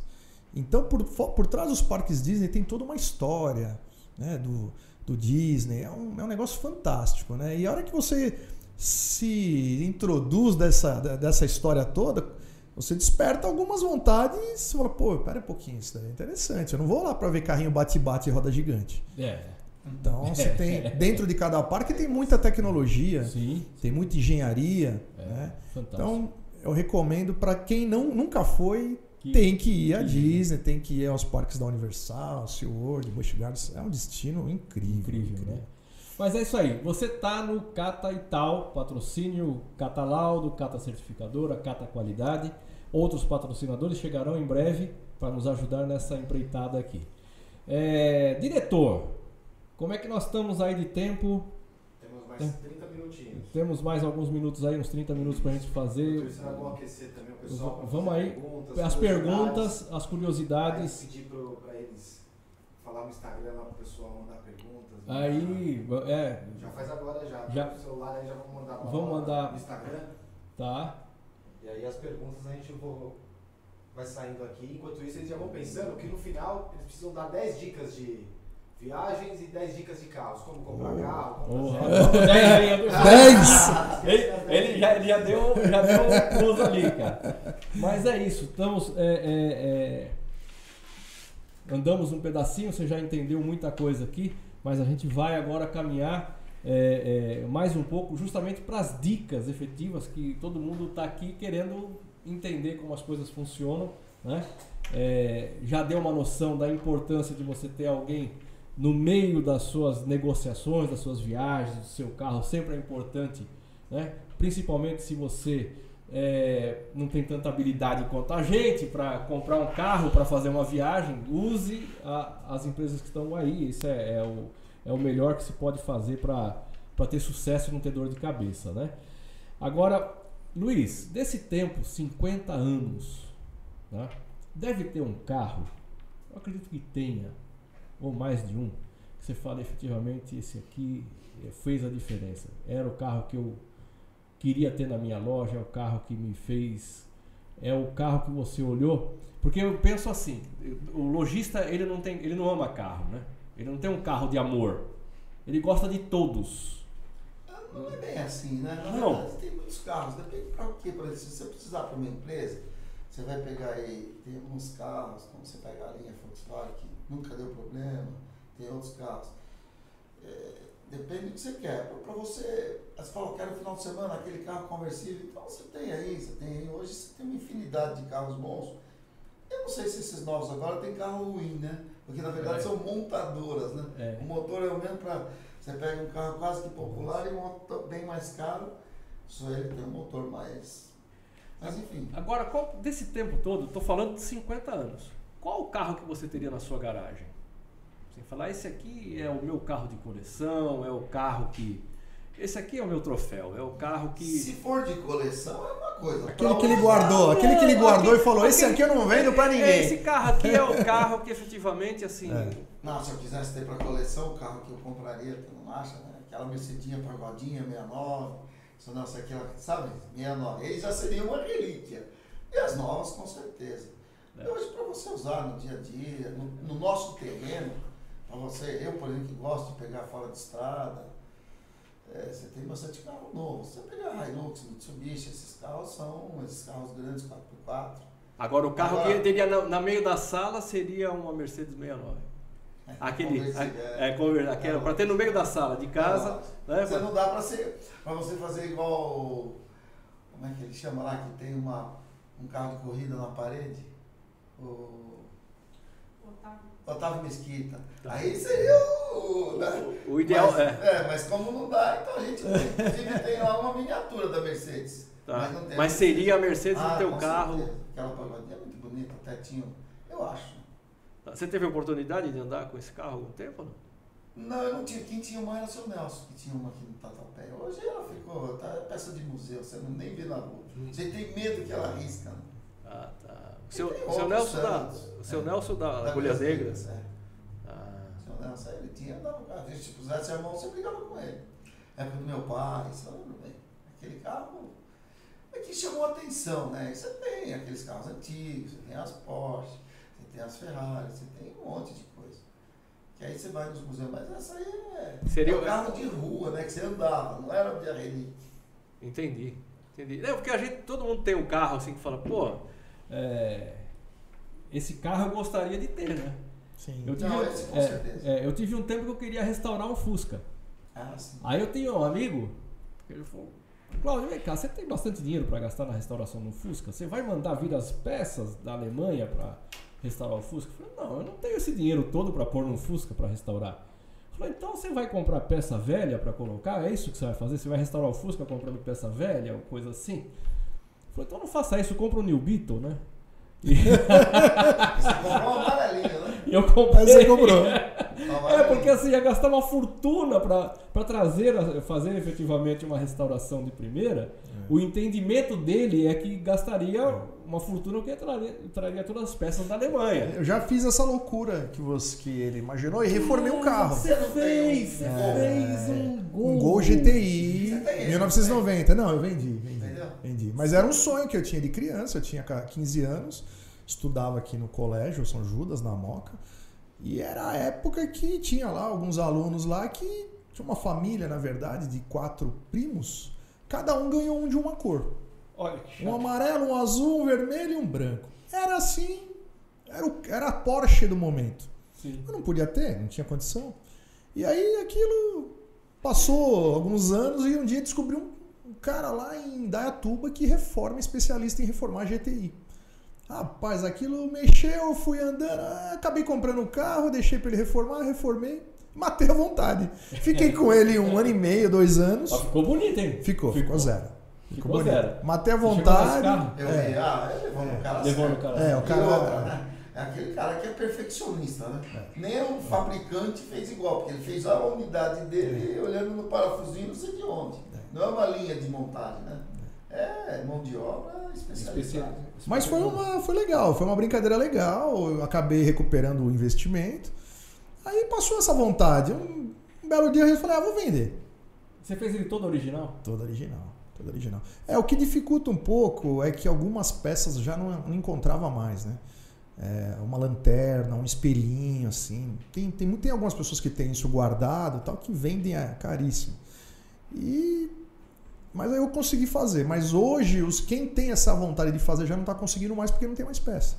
Então, por, por trás dos parques Disney tem toda uma história né, do, do Disney. É um, é um negócio fantástico. Né? E a hora que você se introduz dessa, dessa história toda, você desperta algumas vontades e você fala, pô, pera um pouquinho, isso daí é interessante. Eu não vou lá para ver carrinho bate-bate e roda gigante. É. Então você tem. Dentro de cada parque tem muita tecnologia, Sim. tem muita engenharia. É, né? Então eu recomendo para quem não, nunca foi, que, tem que ir à Disney, tem que ir aos parques da Universal, SeaWorld, Busch Gardens. É um destino incrível. Incrível, incrível. né? Mas é isso aí. Você tá no Cata e Tal, patrocínio Cata Laudo, Cata Certificadora, Cata Qualidade. Outros patrocinadores chegarão em breve para nos ajudar nessa empreitada aqui. É, diretor, como é que nós estamos aí de tempo? Temos mais 30 minutinhos. Temos mais alguns minutos aí, uns 30 minutos para a gente fazer. Isso é bom aquecer também o pessoal. Vamos aí. Perguntas, as perguntas, as curiosidades. Aí pedir para eles falar no Instagram lá para o pessoal mandar perguntas. Aí, é. Já faz agora já. já no celular aí já vamos mandar Vamos mandar no Instagram. Tá. E aí as perguntas a gente vou, vai saindo aqui. Enquanto isso, eles já vão pensando que no final eles precisam dar 10 dicas de viagens e 10 dicas de carros. Como comprar oh. carro, comprar oh. 10! ele, ele, já, ele já deu, já deu um plus ali, cara. Mas é isso. Estamos. É, é, é andamos um pedacinho, você já entendeu muita coisa aqui, mas a gente vai agora caminhar é, é, mais um pouco justamente para as dicas efetivas que todo mundo está aqui querendo entender como as coisas funcionam. Né? É, já deu uma noção da importância de você ter alguém no meio das suas negociações, das suas viagens, do seu carro, sempre é importante, né? principalmente se você é, não tem tanta habilidade quanto a gente para comprar um carro, para fazer uma viagem, use a, as empresas que estão aí. Isso é, é, o, é o melhor que se pode fazer para ter sucesso e não ter dor de cabeça. Né? Agora, Luiz, desse tempo, 50 anos, né, deve ter um carro, eu acredito que tenha, ou mais de um, que você fala efetivamente, esse aqui fez a diferença. Era o carro que eu queria ter na minha loja, é o carro que me fez, é o carro que você olhou, porque eu penso assim, o lojista ele não tem, ele não ama carro, né? Ele não tem um carro de amor, ele gosta de todos. Não é bem assim, né? Na não. Verdade, tem muitos carros, depende para o quê? Por exemplo, se você precisar para uma empresa, você vai pegar aí, tem alguns carros, como você pega a linha Volkswagen, que nunca deu problema, tem outros carros. É, depende do que você quer. Para você, você fala, quero no final de semana aquele carro conversível, então você tem aí, você tem aí. Hoje você tem uma infinidade de carros bons. Eu não sei se esses novos agora tem carro ruim, né? Porque na verdade é. são montadoras, né? É. O motor é o mesmo para. Você pega um carro quase que popular e um motor bem mais caro, só ele tem um motor mais. Mas enfim. Agora, qual, desse tempo todo, estou falando de 50 anos, qual o carro que você teria na sua garagem? Você falar, esse aqui é o meu carro de coleção, é o carro que esse aqui é o meu troféu, é o carro que. Se for de coleção, é uma coisa. Aquele que ele guardou, aquele que ele guardou aquele, e falou: Esse aqui eu não vendo pra ninguém. Esse carro aqui é o carro que efetivamente, assim. É. Não, se eu quisesse ter pra coleção, o carro que eu compraria, tu não acha, né? Aquela Mercedinha pagodinha, 69. Se não, se aquela, sabe? 69. Aí já seria uma relíquia. E as novas, com certeza. É. Hoje, para você usar no dia a dia, no, no nosso terreno, para você, eu, por exemplo, que gosto de pegar fora de estrada é, você tem bastante carro novo. Você pegar Hilux, Mitsubishi, esses carros são esses carros grandes 4x4. Agora o carro Agora, que teria na, na, meio da sala seria uma Mercedes 69. É, aquele, é, é, aquela, para ter no meio da sala de casa. Né, você não dá para para você fazer igual como é que ele chama lá que tem uma um carro de corrida na parede. O, Otávio Mesquita. Tá. Aí seria o. Né? O, ideal mas, é. É, mas como não dá, então a gente inclusive tem lá uma miniatura da Mercedes. Tá. Mas, mas seria a Mercedes ah, no teu carro. Certeza. Aquela pagodinha é muito bonita, tetinho, eu acho. Tá. Você teve a oportunidade de andar com esse carro algum tempo? Não? Não, eu não tinha. Quem tinha uma era o seu Nelson, que tinha uma aqui no Tatuapé. Hoje ela ficou, tá é peça de museu, você não nem vê na rua. Hum. Você tem medo que ela risca. Né? Ah, tá. Seu, seu Nelson da, seu é. Nelson da, da Agulhas Negras. É. Ah. Seu Nelson, ele tinha, andava com carro. Se pusesse a mão, você brigava com ele. Época do meu pai, sabe? Aquele carro é que chamou a atenção, né? Você tem aqueles carros antigos, você tem as Porsche, você tem as Ferrari, você tem um monte de coisa. Que aí você vai nos museus, mas essa aí é, Seria é um carro de rua, né? Que você andava, não era de relíquia. Entendi. Entendi. É, porque a gente, todo mundo tem um carro assim que fala, pô, é, esse carro eu gostaria de ter, né? Sim. Eu tive, Não, esse, com é, certeza. É, eu tive um tempo que eu queria restaurar um Fusca. Ah, sim. Aí eu tinha um amigo, ele falou, Cláudio, vem cá, você tem bastante dinheiro para gastar na restauração do Fusca? Você vai mandar vir as peças da Alemanha para restaurar o Fusca? Eu falei, não, eu não tenho esse dinheiro todo para pôr num Fusca para restaurar. Falei, então você vai comprar peça velha para colocar? É isso que você vai fazer? Você vai restaurar o Fusca comprando peça velha ou coisa assim? Falei, então não faça isso, compra o New Beetle, né? E... Você comprou um amarelinho, né? Eu comprei. Você comprou. É, porque assim, ia gastar uma fortuna para trazer, fazer efetivamente uma restauração de primeira. É. O entendimento dele é que gastaria é. uma fortuna que traria, traria todas as peças da Alemanha. Eu já fiz essa loucura que, você, que ele imaginou e reformei um carro. Você fez, você é. fez um Gol. Um Gol GTI 1990. Não, eu vendi, vendi, vendi. Mas era um sonho que eu tinha de criança, eu tinha 15 anos, estudava aqui no colégio São Judas, na Moca. E era a época que tinha lá alguns alunos lá que tinha uma família, na verdade, de quatro primos. Cada um ganhou um de uma cor. Olha, um amarelo, um azul, um vermelho e um branco. Era assim, era, o, era a Porsche do momento. Sim. Eu não podia ter, não tinha condição. E aí aquilo passou alguns anos e um dia descobri um cara lá em Dayatuba que reforma, especialista em reformar GTI. Rapaz, aquilo mexeu, fui andando, ah, acabei comprando o um carro, deixei para ele reformar, reformei, matei à vontade. Fiquei com ele um ano e meio, dois anos. Mas ficou bonito, hein? Ficou, ficou, ficou zero. Ficou, ficou zero. Matei à vontade. Eu é. ah, levou no cara. Levou no cara. É, o cara. Outra, né? É aquele cara que é perfeccionista, né? É. Nem o fabricante fez igual, porque ele fez a unidade dele é. olhando no parafusinho não sei de onde. É. Não é uma linha de montagem, né? É, mão de obra especializada. Mas foi, uma, foi legal, foi uma brincadeira legal. Eu acabei recuperando o investimento. Aí passou essa vontade. Um, um belo dia eu falei, ah, vou vender. Você fez ele todo original? Todo original. Todo original. É, o que dificulta um pouco é que algumas peças já não, não encontrava mais, né? É, uma lanterna, um espelhinho, assim. Tem, tem, tem algumas pessoas que têm isso guardado tal, que vendem é, caríssimo. E mas aí eu consegui fazer. Mas hoje, os quem tem essa vontade de fazer já não está conseguindo mais porque não tem mais peça.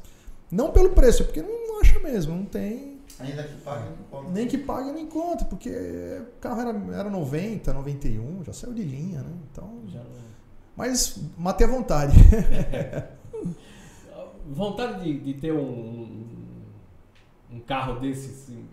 Não pelo preço, é porque não acha mesmo, não tem. Ainda que pague, não conta. Nem que pague, nem conta, porque o carro era, era 90, 91, já saiu de linha, né? Então. Já... Mas matei a vontade. vontade de, de ter um, um carro desse assim,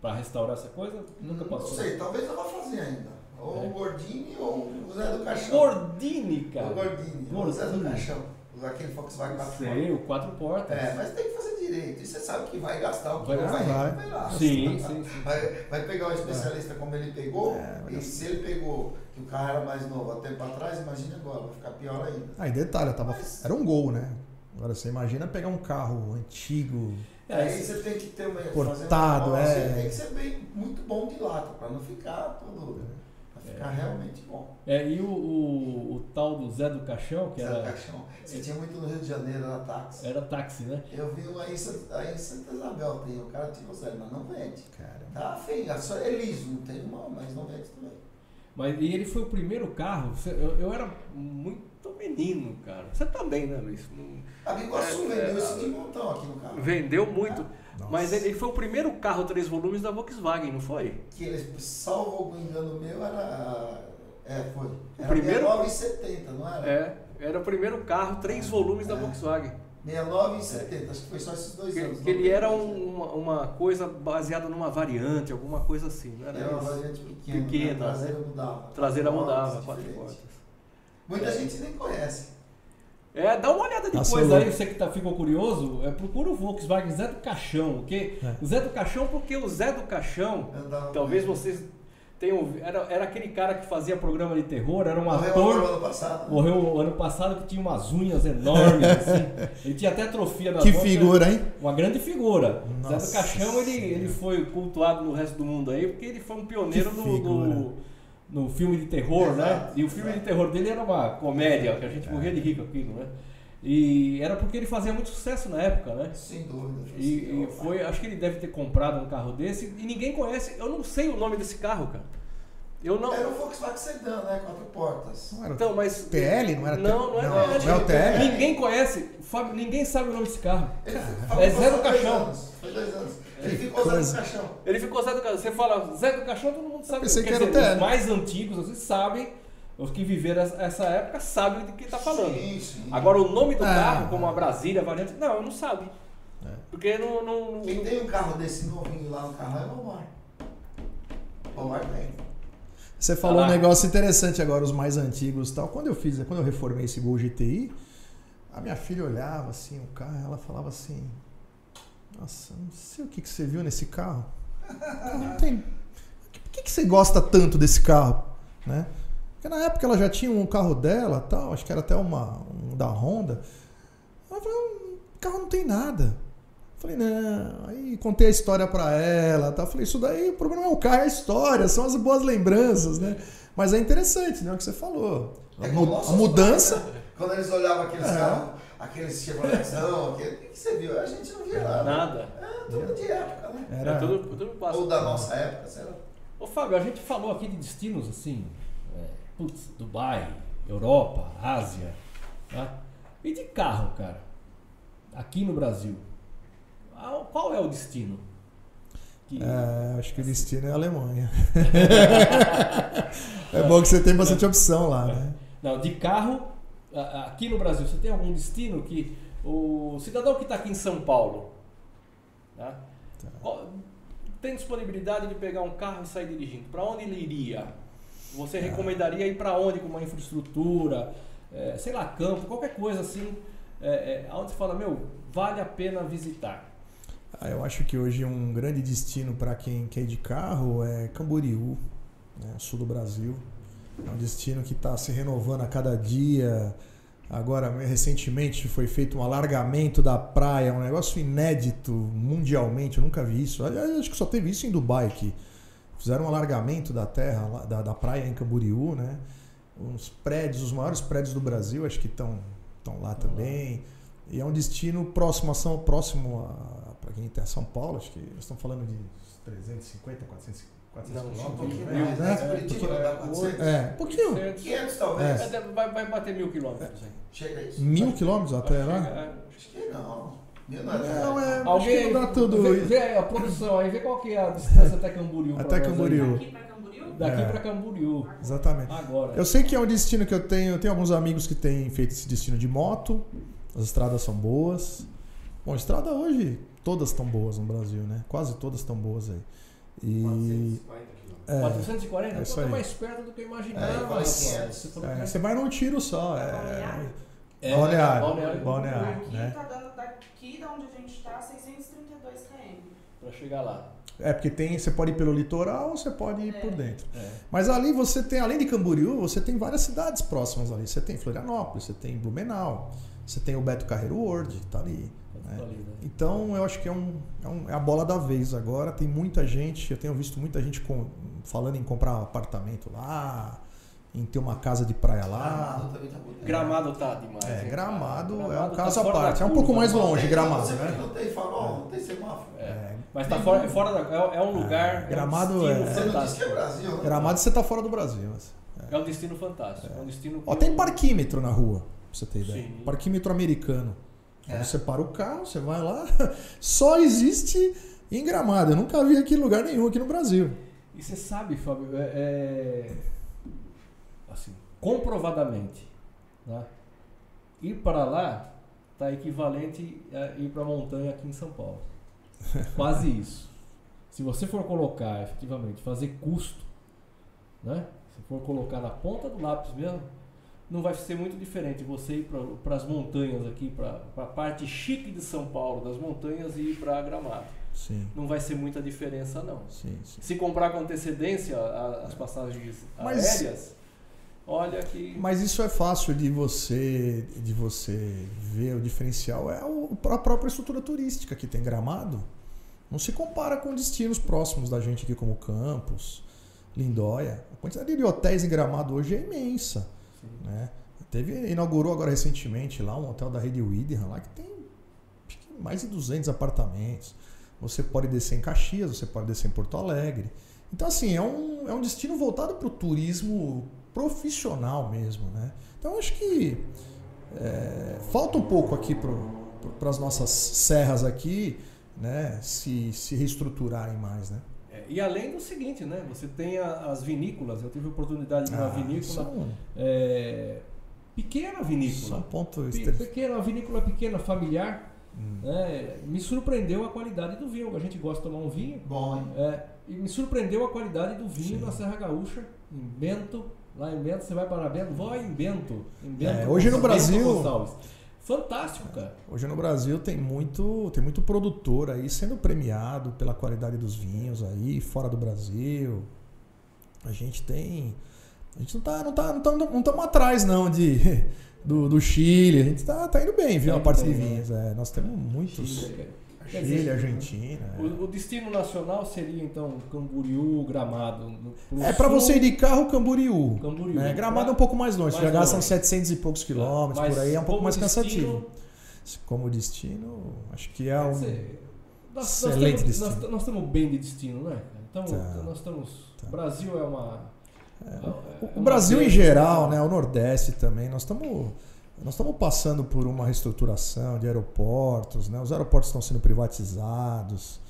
para restaurar essa coisa? Nunca passou? Não sei, talvez eu vá fazer ainda. Ou é. o Gordini ou o Zé do Caixão. Gordini, cara. O Gordini. O Zé do Caixão. Aquele Volkswagen 4 Sei, o quatro portas. É, mas tem que fazer direito. E você sabe que vai gastar o que vai, vai, vai. vai Sim, sim, sim. Vai, vai pegar um especialista como ele pegou. É, e se ele pegou que o carro era mais novo há tempo atrás, imagine agora, vai ficar pior ainda. Ah, e detalhe, tava, mas... era um gol, né? Agora você imagina pegar um carro antigo. É, aí você tem que ter uma. Portado, uma, é. Tem que ser bem, muito bom de lata, para não ficar tudo. Ficar é. realmente bom. É, e o, o, o, tal do Zé do Caixão, que Zé era. do Caixão. Você tinha muito no Rio de Janeiro, era táxi. Era táxi, né? Eu vi um aí, aí em Santa Isabel, tem, o cara tirou zero, mas não vende. Cara. Tá feio, é liso, não tem uma, mas não vende também. Mas e ele foi o primeiro carro. Eu, eu era muito menino, cara. Você também, né, Luiz? A Biguaçu é, vendeu é, esse de montão aqui no carro. Vendeu muito. É. Mas ele, foi o primeiro carro três volumes da Volkswagen, não foi? Que ele, salvo o engano meu, era. É, foi. Era o primeiro, 69,70, não era? É, era o primeiro carro, três volumes da é. Volkswagen. 69 e 70, acho que foi só esses dois que, anos. Que ele era um, uma, uma, coisa baseada numa variante, alguma coisa assim, não era? Era uma variante pequena, pequena né? traseira mudava. Traseira mudava, quatro portas. Muita gente nem conhece. É, dá uma olhada depois aí, você que tá, ficou curioso, é, procura o Volkswagen Zé do Caixão, ok? É. O Zé do Caixão, porque o Zé do Caixão, talvez vocês tem um, era, era aquele cara que fazia programa de terror, era um morreu ator. Morreu ano passado. Morreu ano passado que tinha umas unhas enormes, assim. Ele tinha até atrofia na Que figura, hein? Uma grande figura. Nossa Zé do Caixão, ele, ele foi cultuado no resto do mundo aí, porque ele foi um pioneiro no, no, filme de terror, né? Exato, né? E o filme exato. de terror dele era uma comédia, que a gente é. morria de rico aquilo, né? E era porque ele fazia muito sucesso na época, né? Sem dúvida. E, e foi, acho que ele deve ter comprado um carro desse e ninguém conhece. Eu não sei o nome desse carro, cara. Eu não... Era o Volkswagen Sedan, né? Quatro portas. Não era então, mas TL, não era Não, não é, não, não, não é o TL. Ninguém conhece, Fábio, ninguém sabe o nome desse carro. Ele, é Zé do Caixão. Foi dois anos. Ele ficou Zé do Caixão. Ele ficou Zé do Caixão. Você fala Zé do Caixão, todo mundo sabe. Pensei que era o TL. Os mais antigos, vocês sabem os que viveram essa época sabem do que está falando. Sim, sim. Agora, o nome do ah. carro, como a Brasília, a variante, não, não sabe. É. Porque não, não, Quem tem um carro desse novinho lá no carro é o Omar. O Omar tem. Você falou ah. um negócio interessante agora, os mais antigos tal. Quando eu fiz, quando eu reformei esse Gol GTI, a minha filha olhava assim o carro, ela falava assim: Nossa, não sei o que, que você viu nesse carro. Não tem. Por que, que você gosta tanto desse carro? Né? Porque na época ela já tinha um carro dela, tal, acho que era até uma, um da Honda. Ela falou, o carro não tem nada. Falei, não. Aí contei a história para ela, tá? Falei, isso daí, o problema é o carro, é a história, são as boas lembranças, né? Mas é interessante, né? O que você falou. É a, a mudança. Né? Quando eles olhavam aqueles é. carros, aqueles Chevroletzão, aquele, o que você viu? A gente não via nada. Nada. É, tudo de época, né? Era... É tudo, tudo Ou da nossa época, sei lá. Ô Fábio, a gente falou aqui de destinos assim, putz, Dubai, Europa, Ásia. Tá? E de carro, cara, aqui no Brasil, qual é o destino? Que... É, acho que o destino é a Alemanha. é bom que você tem bastante opção lá, né? Não, de carro, aqui no Brasil, você tem algum destino que o cidadão que está aqui em São Paulo tá? Tá. tem disponibilidade de pegar um carro e sair dirigindo? Para onde ele iria? Você recomendaria ir para onde com uma infraestrutura, é, sei lá, campo, qualquer coisa assim, é, é, onde você fala, meu, vale a pena visitar? Ah, eu acho que hoje um grande destino para quem quer ir de carro é Camboriú, né, sul do Brasil. É um destino que está se renovando a cada dia. Agora, recentemente foi feito um alargamento da praia, um negócio inédito mundialmente, eu nunca vi isso. Acho que só teve isso em Dubai aqui. Fizeram um alargamento da terra, da, da praia em Camboriú, né? Uns prédios, os maiores prédios do Brasil, acho que estão lá também. E é um destino próximo a São próximo para quem está em São Paulo, acho que estão falando de 350, 400, 400 Não, quilômetros. Um pouquinho né? mais, né? É, dá 400. É, pouquinho. 500 talvez. É. Vai, vai bater mil quilômetros. Chega isso. Mil quilômetros até lá? Acho que não. Não, é. Alguém dá tudo. Vê, vê, a produção aí, vê qual que é a distância até Camboriú. Até Camboriú. Daqui pra Camboriú? Daqui É. pra Camboriú. Exatamente. Agora. Eu sei que é um destino que eu tenho. Eu tenho alguns amigos que têm feito esse destino de moto. As estradas são boas. Bom, estrada hoje, todas estão boas no Brasil, né? Quase todas estão boas aí. E. 440 quilômetros. É, 440? é isso Então tá aí. mais perto do que eu É, imaginava. 500. Você é, você vai num tiro só. É, Balneário? É, balneário. balneário. Balneário, Aqui né? tá dando daqui da onde a gente tá 632 km. Pra chegar lá. É, porque tem, você pode ir pelo litoral ou você pode ir por dentro. É. Mas ali você tem, além de Camboriú, você tem várias cidades próximas ali. Você tem Florianópolis, você tem Blumenau, você tem o Beto Carreiro World, tá ali. Né? ali, né? Então eu acho que é, um, é, um- é a bola da vez agora. Tem muita gente, eu tenho visto muita gente com- falando em comprar um apartamento lá, em ter uma casa de praia lá. Gramado também tá bonito. Gramado tá demais. É, hein, Gramado cara? é um Gramado tá caso à parte. É um pouco mais né? longe, Tem- Gramado, você né? Não tem farol, não tem semáforo. É, Mas tá fora, é fora da. É, é um lugar. Gramado é um é- não disse que fantástico. é Brasil, né? Gramado você tá fora do Brasil. mas- É um destino fantástico. É um destino. Ó, tem parquímetro na rua, pra você ter ideia. Sim. Parquímetro americano. É. Você para o carro, você vai lá. Só existe em Gramado. Eu nunca vi aqui em lugar nenhum aqui no Brasil. E você sabe, Fábio, é, é- assim, comprovadamente, né? ir para lá está equivalente a ir para a montanha aqui em São Paulo. Quase isso. Se você for colocar, efetivamente, fazer custo, né? se for colocar na ponta do lápis mesmo, não vai ser muito diferente você ir para as montanhas aqui, para a parte chique de São Paulo, das montanhas, e ir para Gramado. Sim, Não vai ser muita diferença, não. sim, sim. Se comprar com antecedência a- as passagens Mas- aéreas, olha que. Mas isso é fácil de você de você ver o diferencial. É o- a própria estrutura turística que tem Gramado. Não se compara com destinos próximos da gente aqui, como Campos, Lindóia. A quantidade de hotéis em Gramado hoje é imensa. Né? Teve, inaugurou agora recentemente lá um hotel da rede Widderham, lá que tem mais de 200 apartamentos. Você pode descer em Caxias, você pode descer em Porto Alegre. Então, assim, é um, é um destino voltado para o turismo profissional mesmo, né? Então, acho que é, falta um pouco aqui para as nossas serras aqui, né? Se, se reestruturarem mais, né? É, e além do seguinte, né? Você tem a- as vinícolas. Eu tive a oportunidade de ir numa Ah, vinícola. é um, é, pequena isso é um vinícola. ponto Pe- Pequena, uma vinícola pequena, familiar. Hum. né? Me surpreendeu a qualidade do vinho. A gente gosta de tomar um vinho. Bom, hein? É, e me surpreendeu a qualidade do vinho Sim. na Serra Gaúcha, em Bento. Lá em Bento, você vai para Bento, vai em Bento. Em Bento É, hoje no Bento Brasil- Gonçalves. Fantástico, cara. Hoje no Brasil tem muito, tem muito produtor aí sendo premiado pela qualidade dos vinhos aí, fora do Brasil. A gente tem. A gente não tá, não tá, não tá, não estamos atrás não de do, do Chile. A gente tá, tá indo bem, viu? Tá a parte de vinhos. É, nós temos muitos. Chile, Chile, dizer, Argentina. é. O, o destino nacional seria então Camboriú, Gramado. É, para você ir de carro, Camboriú. Camboriú. né? Gramado é um pouco mais longe. Mais já gastam longe. 700 e poucos quilômetros, Mas por aí é um pouco mais destino, cansativo. Como destino, acho que é um. dizer, nós, nós, excelente temos, destino. nós, nós estamos bem de destino, né? Então, Tá. nós estamos. Tá. O Brasil é uma. é- é O uma Brasil em geral, né, o Nordeste também, nós estamos nós estamos passando por uma reestruturação de aeroportos, né? Os aeroportos estão sendo privatizados.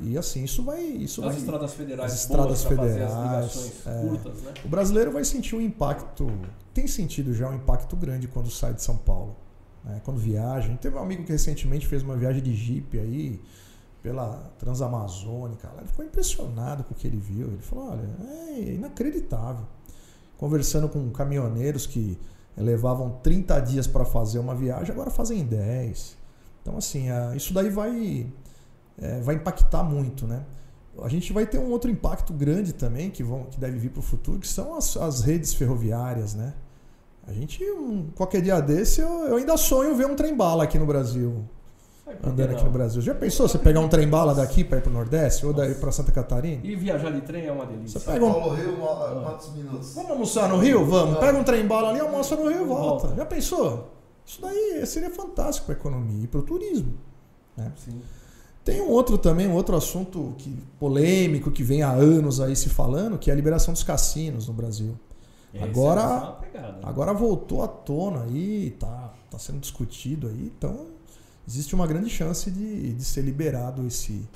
E assim, isso vai isso As vai estradas federais. as estradas as federais, ligações é. curtas, né? O brasileiro vai sentir um impacto, tem sentido já um impacto grande quando sai de São Paulo, né? Quando viaja. Teve um amigo que recentemente fez uma viagem de Jeep aí pela Transamazônica, ele ficou impressionado com o que ele viu. Ele falou: "Olha, é inacreditável". Conversando com caminhoneiros que levavam 30 dias para fazer uma viagem, agora fazem em 10. Então assim, isso daí vai é, vai impactar muito, né? A gente vai ter um outro impacto grande também que, vão, que deve vir para o futuro, que são as, as redes ferroviárias, né? A gente, um- qualquer dia desse, eu, eu ainda sonho ver um trem-bala aqui no Brasil, Andando aqui não? no Brasil. Já pensou você pegar um trem-bala daqui para ir para o Nordeste ou daí para Santa Catarina? E viajar de trem é uma delícia. Você pega um- Paulo Rio, uma- quantos minutos? Vamos almoçar no Rio? Vamos. Pega um trem-bala ali, almoça no Rio e volta. Volta. Já pensou? Isso daí seria fantástico para a economia e para o turismo. Sim. Tem um outro também, um outro assunto que, polêmico que vem há anos aí se falando, que é a liberação dos cassinos no Brasil. Esse Agora- é pegada. Agora voltou à tona aí, tá, tá sendo discutido aí, então existe uma grande chance de, de ser liberado esse,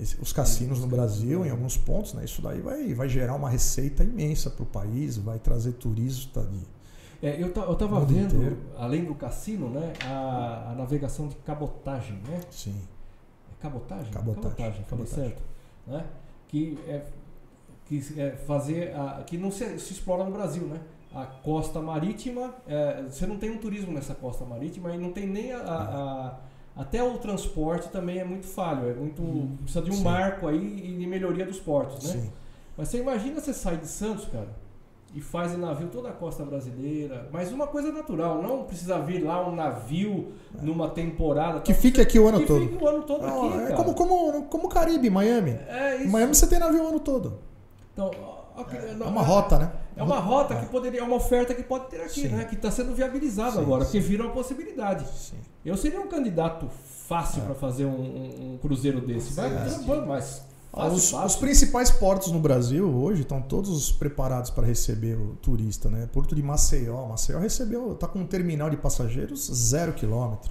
esse os cassinos no Brasil, em alguns pontos. Né? Isso daí vai, vai gerar uma receita imensa para o país, vai trazer turista de. É, eu estava vendo, inteiro. além do cassino, né, a, a, navegação de cabotagem, né? Sim. É cabotagem? Cabotagem. Cabotagem, cabotagem. certo. Né? Que é, que é fazer a, que não se, se explora no Brasil, né? A costa marítima, é, você não tem um turismo nessa costa marítima e não tem nem a, a, a, até o transporte também é muito falho, é muito hum, precisa de um sim. marco aí e de melhoria dos portos, né? Sim. Mas você imagina você sai de Santos, cara, e faz em navio toda a costa brasileira, mas uma coisa natural, não precisa vir lá um navio é. numa temporada que fique aqui o ano que todo. Fique o ano todo não, aqui, é como como como Caribe, Miami. É isso. Miami você tem navio o ano todo. Então, é, é uma rota, né? É uma rota que poderia, é uma oferta que pode ter aqui, sim. né? Que está sendo viabilizada agora, sim. porque vira uma possibilidade. Sim. Eu seria um candidato fácil é. para fazer um, um, um, cruzeiro desse. Vai trampando, mas Fácil, os, os, principais portos no Brasil hoje estão todos preparados para receber o turista, né? Porto de Maceió, Maceió recebeu, está com um terminal de passageiros zero quilômetro.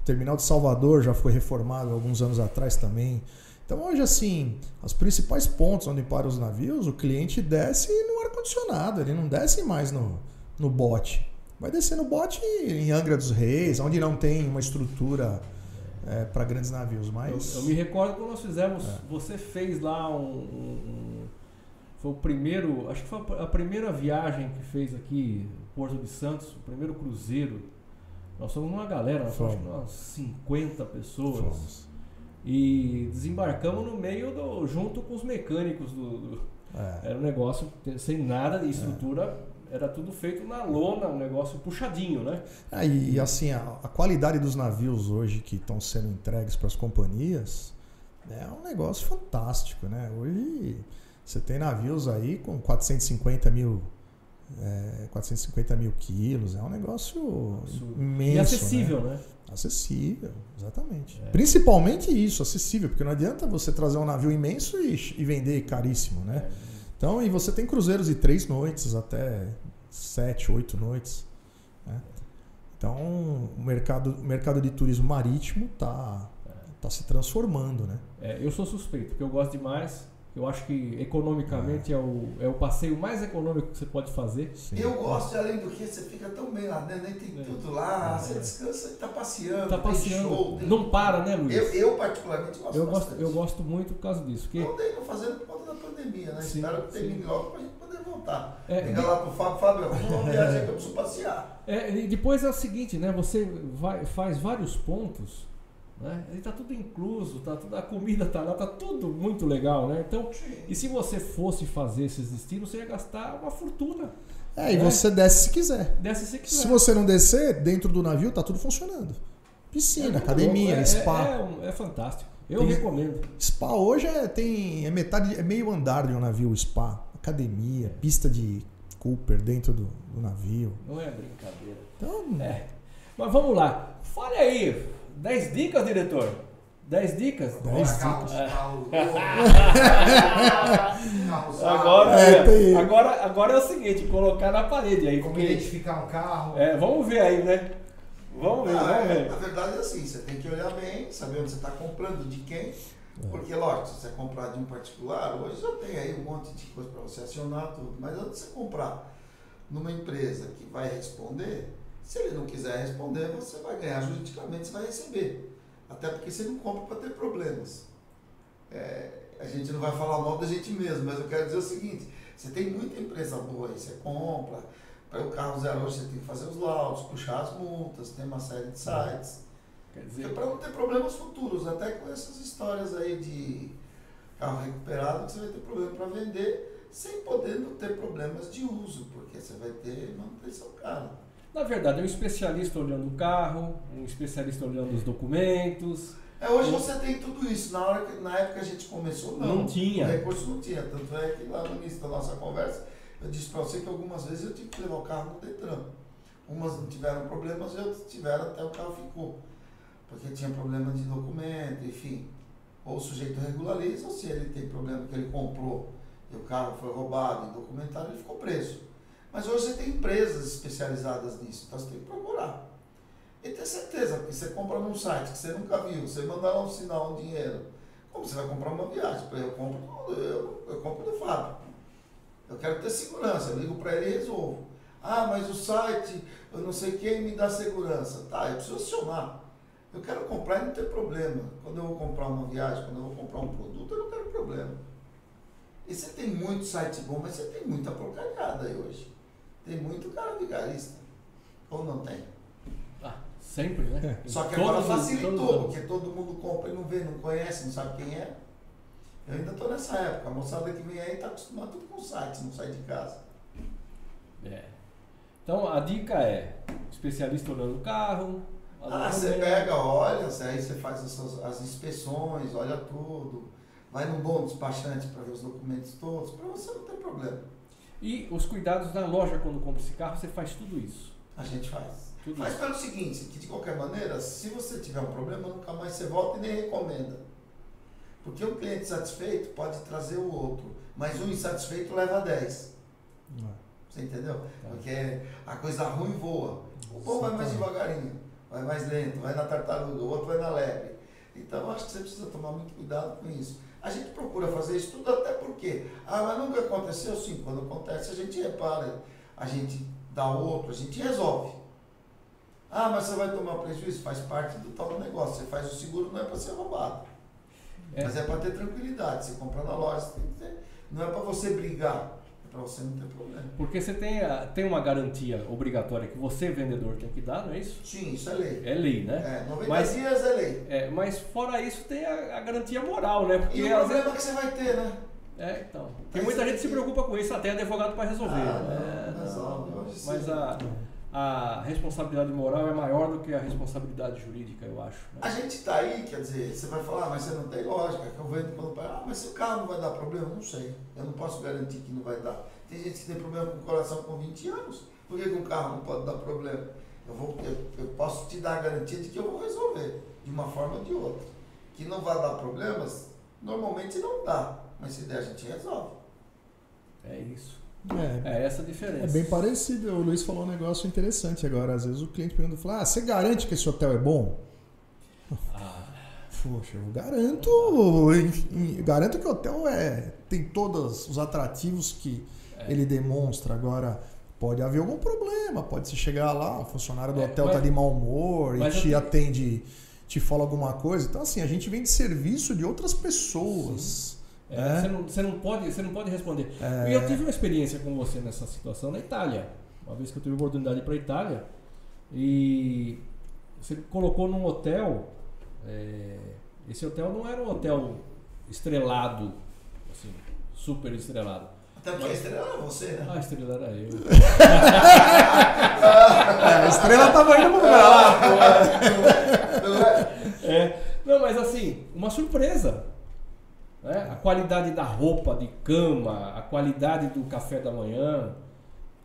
O terminal de Salvador já foi reformado alguns anos atrás também. Então hoje assim, os principais pontos onde param os navios, o cliente desce no ar condicionado, ele não desce mais no, no bote. Vai descer no bote em Angra dos Reis, onde não tem uma estrutura é, para grandes navios. Mas eu, eu, me recordo quando nós fizemos, é. você fez lá um, um, foi o primeiro, acho que foi a primeira viagem que fez aqui Porto de Santos, o primeiro cruzeiro. Nós somos uma galera, nós somos umas 50 pessoas. Fomos e desembarcamos no meio do. junto com os mecânicos do. do é. Era um negócio sem nada de estrutura. É. Era tudo feito na lona, um negócio puxadinho, né? Ah, e assim, a, a qualidade dos navios hoje que estão sendo entregues para as companhias é um negócio fantástico, né? Hoje você tem navios aí com 450 mil é, 450 mil quilos, é um negócio imenso. E acessível, né? né? Acessível, exatamente. É. Principalmente isso, acessível, porque não adianta você trazer um navio imenso e, e vender caríssimo, né? É. Então, e você tem cruzeiros de três noites até sete, oito noites. Né? Então, o mercado, o mercado de turismo marítimo está tá se transformando, né? É, eu sou suspeito, porque eu gosto demais eu acho que economicamente é, o, é o passeio mais econômico que você pode fazer. Sim. Eu gosto, além do que, você fica tão bem lá dentro, né? tem é. tudo lá, é. você descansa e está passeando, tá passeando. Show, tem... Não para, né, Luiz? Eu, eu particularmente gosto eu gosto, eu gosto muito por causa disso. Que... Eu dei fazendo por conta da pandemia, né? Sim, Espero que termine logo para a gente poder voltar. É, Liga lá pro Fábio, Fábio, vamos uma viagem que eu preciso passear. É, e depois é o seguinte, né? Você vai, faz vários pontos né? Ele está tudo incluso, tá tudo, a comida está lá, está tudo muito legal. Né? Então, e se você fosse fazer esses destinos, você ia gastar uma fortuna. É, e né? você desce se quiser. Desce se quiser. Se você não descer, dentro do navio está tudo funcionando. Piscina, é academia, é, spa. É, é, fantástico. Eu tem, recomendo. Spa hoje é, tem, é metade, é meio andar de um navio spa. Academia, pista de Cooper dentro do, do navio. Não é brincadeira. Então, é. Mas vamos lá. Fale aí, 10 dicas, diretor? 10 dicas? 10 dicas. agora, é, agora, agora é o seguinte, colocar na parede aí. Como identificar um carro. É, vamos ver aí, né? Vamos ver, ah, vamos ver. Na verdade é assim, você tem que olhar bem, saber onde você está comprando, de quem. É. Porque, lógico, se você comprar de um particular, hoje já tem aí um monte de coisa para você acionar tudo. Mas antes de você comprar numa empresa que vai responder, se ele não quiser responder, você vai ganhar juridicamente, você vai receber. Até porque você não compra para ter problemas. É, a gente não vai falar mal da gente mesmo, mas eu quero dizer o seguinte: você tem muita empresa boa aí, você compra, para o carro zero hoje você tem que fazer os laudos, puxar as multas, tem uma série de sites. Quer dizer, para não ter problemas futuros, até com essas histórias aí de carro recuperado, que você vai ter problema para vender, sem poder não ter problemas de uso, porque você vai ter manutenção cara. Na verdade, é um especialista olhando o carro, um especialista olhando os documentos. É, hoje você tem tudo isso. Na, hora que, na época que a gente começou, não. Não tinha. O recurso não tinha. Tanto é que lá no início da nossa conversa, eu disse para você que algumas vezes eu tive que levar o carro no Detran. Umas não tiveram problemas, outras tiveram até o carro ficou. Porque tinha problema de documento, enfim. Ou o sujeito regulariza, ou se ele tem problema que ele comprou e o carro foi roubado e documentado, ele ficou preso. Mas hoje você tem empresas especializadas nisso, então você tem que procurar. E ter certeza, porque você compra num site que você nunca viu, você manda lá um sinal, um dinheiro. Como você vai comprar uma viagem? Eu compro, eu, eu compro do fábrico. Eu quero ter segurança, eu ligo para ele e resolvo. Ah, mas o site, eu não sei quem me dá segurança. Tá, eu preciso acionar. Eu quero comprar e não ter problema. Quando eu vou comprar uma viagem, quando eu vou comprar um produto, eu não quero problema. E você tem muito site bom, mas você tem muita porcariada aí hoje. Tem muito cara vigarista. Ou não tem? Ah, sempre, né? É. Só que agora facilitou, porque todo mundo compra e não vê, não conhece, não sabe quem é. Eu ainda estou nessa época. A moçada que vem aí está acostumada tudo com site, não sai de casa. É. Então a dica é especialista olhando o carro. Ah, você pega, olha, aí você faz as, suas, as inspeções, olha tudo, vai no bom despachante para ver os documentos todos, para você não ter problema. E os cuidados na loja quando compra esse carro, você faz tudo isso? A gente faz. Tudo faz isso. pelo seguinte, que de qualquer maneira, se você tiver um problema, nunca mais você volta e nem recomenda. Porque um cliente satisfeito pode trazer o outro, mas um insatisfeito leva 10. Não. É. Você entendeu? É. Porque a coisa ruim voa. O bom vai mais devagarinho, vai mais lento, vai na tartaruga, o outro vai na lebre. Então acho que você precisa tomar muito cuidado com isso. A gente procura fazer isso tudo até porque, ah, mas nunca aconteceu sim. Quando acontece, a gente repara, a gente dá outro, a gente resolve. Ah, mas você vai tomar prejuízo? Faz parte do tal negócio. Você faz o seguro, não é para ser roubado. É. Mas é para ter tranquilidade. Você compra na loja, ter, não é para você brigar para você não ter problema. Porque você tem, a, tem uma garantia obrigatória que você, vendedor, tem que dar, não é isso? Sim, isso é lei. É lei, né? É, 90 mas, dias é lei. É, mas fora isso tem a, a garantia moral, né? Porque e o problema vezes... que você vai ter, né? É, então. Tem muita gente que se preocupa com isso, até advogado para resolver. Ah, né? não, não, não, mas a, a responsabilidade moral é maior do que a responsabilidade jurídica, eu acho. Né? A gente está aí, quer dizer, você vai falar, ah, mas você não tem lógica, que eu vendo quando ah, mas se o carro não vai dar problema, não sei. Eu não posso garantir que não vai dar. Tem gente que tem problema com o coração com 20 anos. Por que, que um carro não pode dar problema? Eu, vou, eu, eu posso te dar a garantia de que eu vou resolver, de uma forma ou de outra. Que não vai dar problemas, normalmente não dá. Mas se der, a gente resolve. É isso. É, é essa a diferença. É bem parecido. O Luiz falou um negócio interessante agora. Às vezes o cliente pergunta, fala, ah, você garante que esse hotel é bom? Ah. Poxa, eu garanto, eu garanto que o hotel é, tem todos os atrativos que é. ele demonstra. Agora, pode haver algum problema, pode se chegar lá, o funcionário do é, hotel mas, tá de mau humor e te atende, te fala alguma coisa. Então, assim, a gente vem de serviço de outras pessoas. É, é. Você, não, você, não, pode, você não pode responder. É. E eu tive uma experiência com você nessa situação na Itália. Uma vez que eu tive a oportunidade de ir para a Itália e você colocou num hotel. É, esse hotel não era um hotel estrelado, assim, super estrelado. Até porque a estrela era você, né? Ah, a estrela era eu. é, a estrela tava indo pro lá. É. Não, mas assim, uma surpresa. Né? A qualidade da roupa de cama, a qualidade do café da manhã.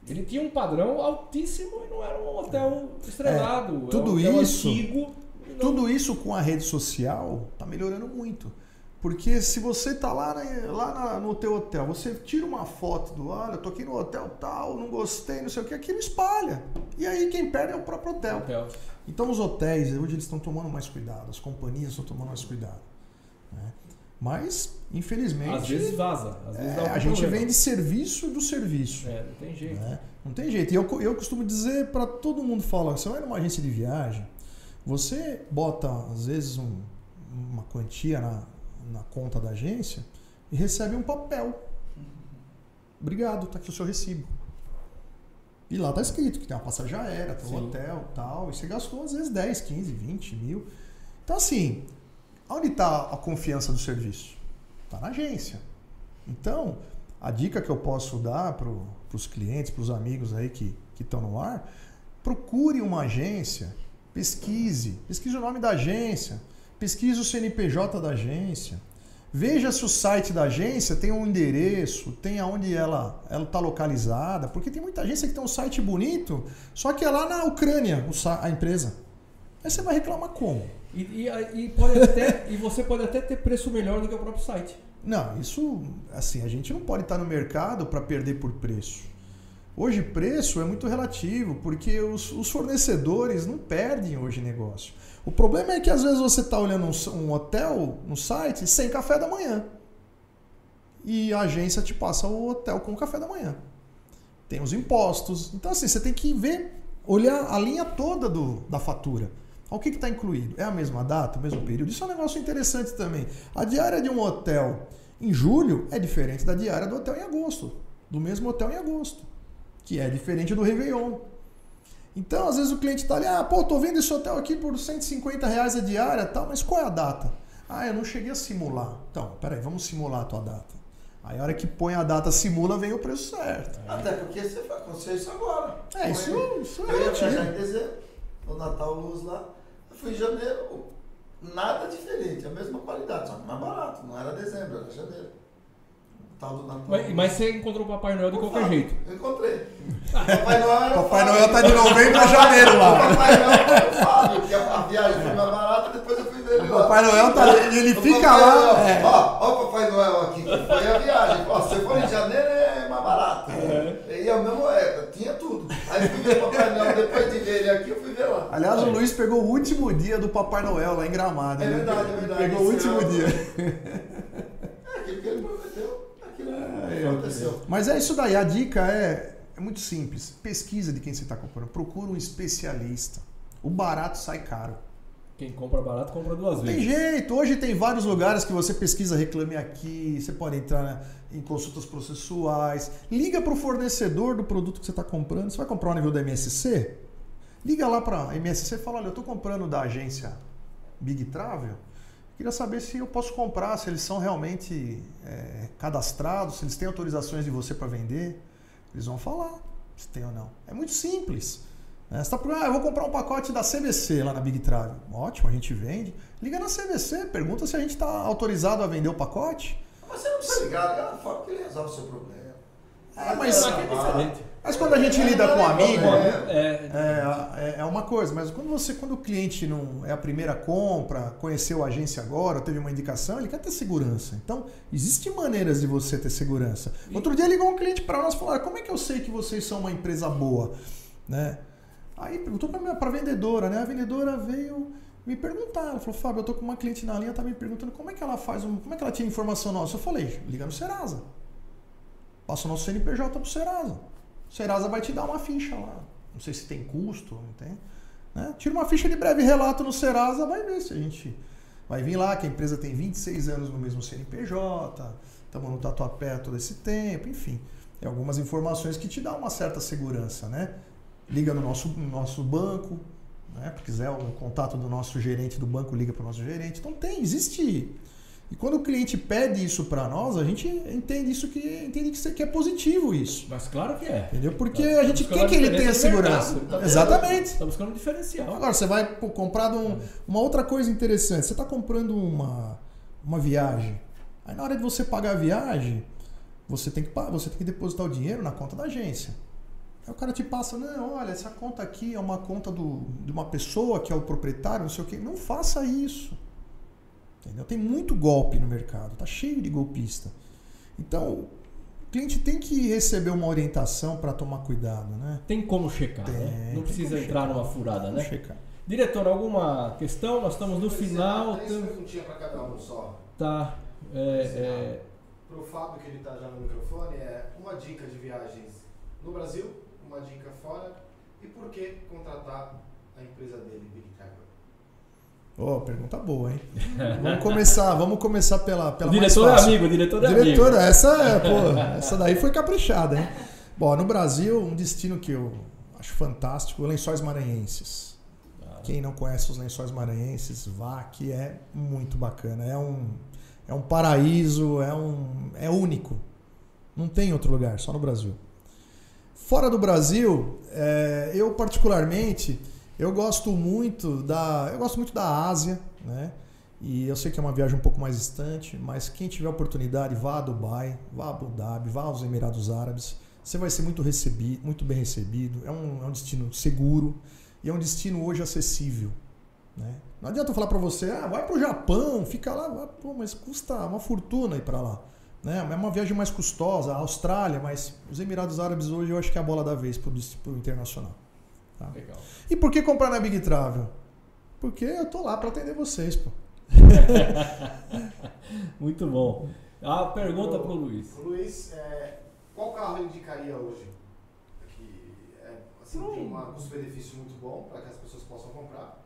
Ele tinha um padrão altíssimo e não era um hotel estrelado. É, tudo um hotel isso. Antigo, tudo isso com a rede social está melhorando muito. Porque se você tá lá, lá na, no teu hotel, você tira uma foto do, olha, eu tô aqui no hotel tal, não gostei, não sei o que, aquilo espalha. E aí quem perde é o próprio hotel. hotel. Então os hotéis, hoje eles estão tomando mais cuidado, as companhias estão tomando mais cuidado. Né? Mas, infelizmente. Às vezes vaza. Às vezes é, a gente vem de serviço do serviço. É, não tem jeito. Né? Não tem jeito. E eu, eu costumo dizer para todo mundo fala, você vai numa agência de viagem, você bota, às vezes, um, uma quantia na, na conta da agência e recebe um papel. Obrigado, tá aqui o seu recibo. E lá tá escrito que tem uma passagem aérea, tem um hotel tal. E você gastou às vezes 10, 15, 20 mil. Então, assim, onde está a confiança do serviço? Está na agência. Então, a dica que eu posso dar para os clientes, para os amigos aí que estão no ar, procure uma agência, pesquise, pesquise o nome da agência, pesquise o CNPJ da agência, veja se o site da agência tem um endereço, tem aonde ela está localizada, porque tem muita agência que tem um site bonito, só que é lá na Ucrânia a empresa. Aí você vai reclamar como? E, e, e, pode até, e você pode até ter preço melhor do que o próprio site. Não, isso, assim, a gente não pode estar no mercado para perder por preço. Hoje preço é muito relativo, porque os, os fornecedores não perdem hoje negócio. O problema é que às vezes você está olhando um, um, hotel no site sem café da manhã. E a agência te passa o hotel com café da manhã. Tem os impostos. Então, assim, você tem que ver, olhar a linha toda do, da fatura. O que está incluído? É a mesma data, o mesmo período? Isso é um negócio interessante também. A diária de um hotel em julho é diferente da diária do hotel em agosto. Do mesmo hotel em agosto que é diferente do Réveillon. Então, às vezes o cliente está ali, ah, pô, tô vendo esse hotel aqui por 150 reais a diária tal, mas qual é a data? Ah, eu não cheguei a simular. Então, peraí, vamos simular a tua data. Aí a hora que põe a data, simula, vem o preço certo. Até porque você vai acontecer isso agora. É, isso, isso é Eu ia viajar em dezembro, no Natal Luz lá. Fui em janeiro, nada diferente, a mesma qualidade, só que mais barato. Não era dezembro, era janeiro tal do Natal. Mas, mas você encontrou o Papai Noel de qualquer jeito? Eu encontrei. Papai Noel era Papai Noel tá de novembro a janeiro lá. O Papai Noel foi Fábio, porque a viagem foi mais barata, depois eu fui ver ele lá. Papai Noel tá, ele o fica Papai lá. Noel, é. Ó, ó o Papai Noel aqui, que foi a viagem. Ó, se for em janeiro eu fui ver lá. Aliás, o Luiz pegou o último dia do Papai Noel lá em Gramado. É verdade, é verdade. Pegou o último dia. É aquilo que ele aconteceu. Mas é isso daí, a dica é, é muito simples. Pesquisa de quem você está comprando. Procura um especialista. O barato sai caro. Quem compra barato compra duas Não vezes. Tem jeito. Hoje tem vários lugares que você pesquisa, reclame aqui. Você pode entrar né, em consultas processuais. Liga para o fornecedor do produto que você está comprando. Você vai comprar um nível da MSC? Liga lá para a MSC e fala: Olha, eu estou comprando da agência Big Travel Queria saber se eu posso comprar, se eles são realmente é, cadastrados, se eles têm autorizações de você para vender. Eles vão falar se tem ou não. É muito simples. Né? Você tá ah, eu vou comprar um pacote da CVC lá na Big Travel. Ótimo, a gente vende. Liga na CVC, pergunta se a gente está autorizado a vender o pacote. Mas você não precisa ligar, liga na forma que ele resolve o seu problema. É, mas, é diferente. Mas quando a gente lida com um amigo, é, é, é, uma coisa, mas quando você, quando o cliente não é a primeira compra, conheceu a agência agora, teve uma indicação, ele quer ter segurança. Então, existem maneiras de você ter segurança. Outro dia ligou um cliente para nós e falou: como é que eu sei que vocês são uma empresa boa? Né? Aí perguntou para a vendedora, né? A vendedora veio me perguntar. Ela falou, Fábio, eu tô com uma cliente na linha, tá me perguntando como é que ela faz, um, como é que ela tinha informação nossa. Eu falei, liga no Serasa. Passa o nosso CNPJ pro Serasa. O Serasa vai te dar uma ficha lá. Não sei se tem custo, não tem. Né? Tira uma ficha de breve relato no Serasa, vai ver se a gente vai vir lá, que a empresa tem 26 anos no mesmo CNPJ, estamos no Tatuapé todo esse tempo, enfim. Tem algumas informações que te dão uma certa segurança, né? Liga no nosso, no nosso banco, né? Se quiser o contato do nosso gerente do banco, liga para o nosso gerente. Então tem, existe e quando o cliente pede isso para nós, a gente entende isso que entende que é positivo isso. Mas claro que é. Entendeu? Porque tá, a gente quer que ele tenha segurança. Tá Exatamente. Está buscando um diferencial. Agora você vai pô, comprar um, uma outra coisa interessante. Você está comprando uma, uma viagem. Aí na hora de você pagar a viagem, você tem que você tem que depositar o dinheiro na conta da agência. Aí o cara te passa, não, olha, essa conta aqui é uma conta do, de uma pessoa que é o proprietário, não sei o quê. Não faça isso. Entendeu? Tem muito golpe no mercado, tá cheio de golpista. Então, o cliente tem que receber uma orientação para tomar cuidado, né? Tem como checar, tem, né? Não precisa entrar checar, numa furada, né? Checar. Diretor, alguma questão? Nós estamos no final. Três tem... perguntinhas para cada um só. Tá. É, é... Para o Fábio, que ele está já no microfone, é uma dica de viagens no Brasil, uma dica fora e por que contratar a empresa dele, Big? Oh, pergunta boa, hein? vamos começar, vamos começar pela, pela diretor é amigo, diretor é diretor, amigo. Essa, é, pô, essa daí foi caprichada, hein? Bom, no Brasil, um destino que eu acho fantástico, Lençóis Maranhenses. Ah. Quem não conhece os Lençóis Maranhenses, vá, que é muito bacana. É um, é um paraíso, é, um, é único. Não tem outro lugar, só no Brasil. Fora do Brasil, é, eu particularmente eu gosto muito da, eu gosto muito da Ásia, né? E eu sei que é uma viagem um pouco mais distante, mas quem tiver oportunidade, vá a Dubai, vá a Abu Dhabi, vá aos Emirados Árabes. Você vai ser muito recebido, muito bem recebido. É um, é um destino seguro e é um destino hoje acessível. Né? Não adianta eu falar para você, ah, vai para o Japão, fica lá, pô, mas custa uma fortuna ir para lá. Né? É uma viagem mais custosa, a Austrália, mas os Emirados Árabes hoje eu acho que é a bola da vez para o internacional. Tá? Legal. E por que comprar na Big Travel? Porque eu tô lá para atender vocês, pô. Muito bom. A pergunta para o Luiz. Luiz, é, qual carro ele indicaria hoje? Que é, assim, tem um custo-benefício muito bom para que as pessoas possam comprar.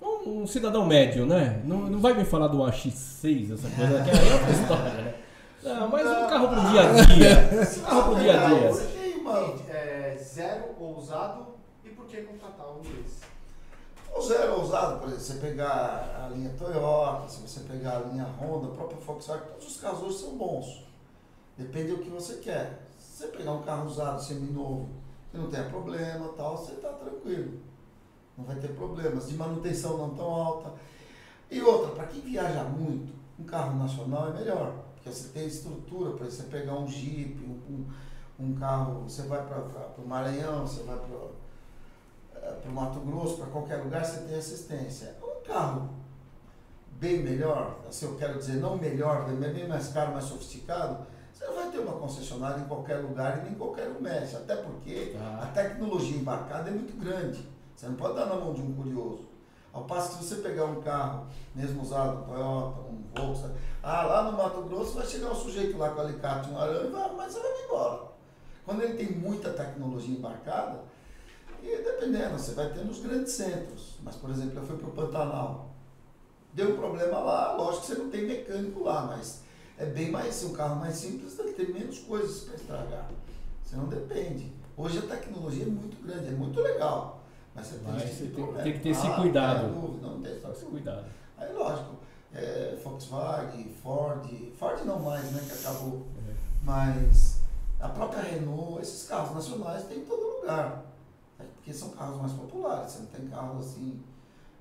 Um, um, cidadão médio, né? Não, não vai me falar do AX6, essa coisa, que é outra história, né? Não, mas um carro pro dia a dia. Um carro pro dia a dia. É, zero ou usado por que contratar o Luiz? O zero ousado, por exemplo, você pegar a linha Toyota, se você pegar a linha Honda, a própria Volkswagen, todos os carros hoje são bons. Depende do que você quer. Se você pegar um carro usado, semi-novo, que não tenha problema tal, você está tranquilo. Não vai ter problemas. De manutenção não tão alta. E outra, para quem viaja muito, um carro nacional é melhor. Porque você tem estrutura para você pegar um Jeep, um, um, um carro, você vai para o Maranhão, você vai para para o Mato Grosso, para qualquer lugar, você tem assistência. Um carro bem melhor, assim eu quero dizer, não melhor, bem mais caro, mais sofisticado, você não vai ter uma concessionária em qualquer lugar e nem qualquer um mexe. Até porque ah. a tecnologia embarcada é muito grande. Você não pode dar na mão de um curioso. Ao passo que se você pegar um carro, mesmo usado, um Toyota, um Volkswagen, ah, lá no Mato Grosso vai chegar um sujeito lá com alicate, um arame, mas vai embora. Quando ele tem muita tecnologia embarcada, e dependendo, você vai ter nos grandes centros. Mas, por exemplo, eu fui para o Pantanal. Deu um problema lá, lógico que você não tem mecânico lá, mas é bem mais, um carro mais simples deve ter menos coisas para estragar. Você não depende. Hoje a tecnologia é muito grande, é muito legal. Mas você tem, mas você tem, tem, que ter esse ah, cuidado. Dúvida, não tem esse cuidado. Aí lógico, é, Volkswagen, Ford, Ford não mais, né, que acabou. É. Mas a própria Renault, esses carros nacionais tem em todo lugar. Porque são carros mais populares, você não tem carros assim.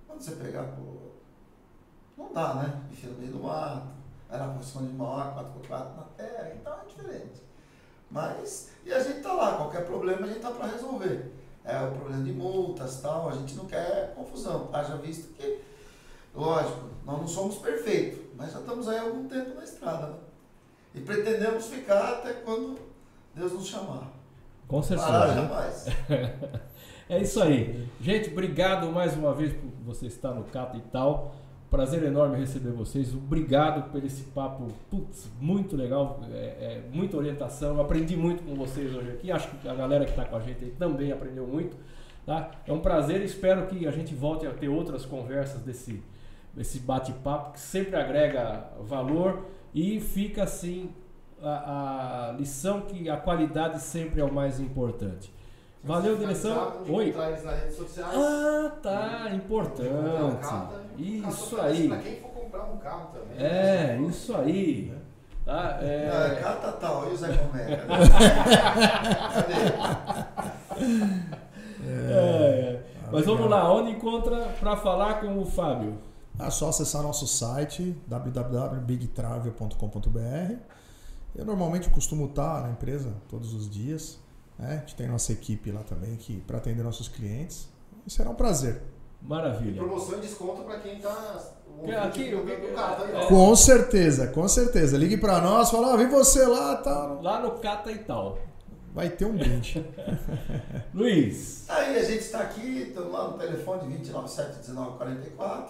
Quando você pegar por. Não dá, né? Enfia no meio do mato, era uma posição de maior, 4x4 na terra, então é diferente. Mas, e a gente tá lá, qualquer problema a gente tá para resolver. É o problema de multas tal, a gente não quer confusão. Haja visto que, lógico, nós não somos perfeitos, mas já estamos aí há algum tempo na estrada, né? E pretendemos ficar até quando Deus nos chamar. Com certeza. Parar jamais. É isso aí. Gente, obrigado mais uma vez por você estar no Cata e tal. Prazer enorme receber vocês. Obrigado por esse papo, putz, muito legal, é, é, muita orientação. Aprendi muito com vocês hoje aqui. Acho que a galera que está com a gente aí também aprendeu muito. Tá? É um prazer. Espero que a gente volte a ter outras conversas desse, desse bate-papo que sempre agrega valor e fica assim a, a lição que a qualidade sempre é o mais importante. Valeu, direção. Oi. Ah, tá, importante. Isso aí. Para quem for comprar um carro também. É, isso aí. Tá, é... Não, é carta tal, e o Zé Comeca. é, é. Mas vamos lá, onde encontra para falar com o Fábio? É só acessar nosso site www.bigtravel.com.br. Eu normalmente costumo estar na empresa todos os dias. Né? A gente tem nossa equipe lá também que para atender nossos clientes. E será um prazer. Maravilha. E promoção e desconto para quem está aqui Cata. É. Com certeza, com certeza. Ligue para nós, fala, ah, vem você lá, tá. Lá no Cata e tal. Vai ter um brinde. Luiz. Aí a gente está aqui, estamos lá no telefone 297-1944.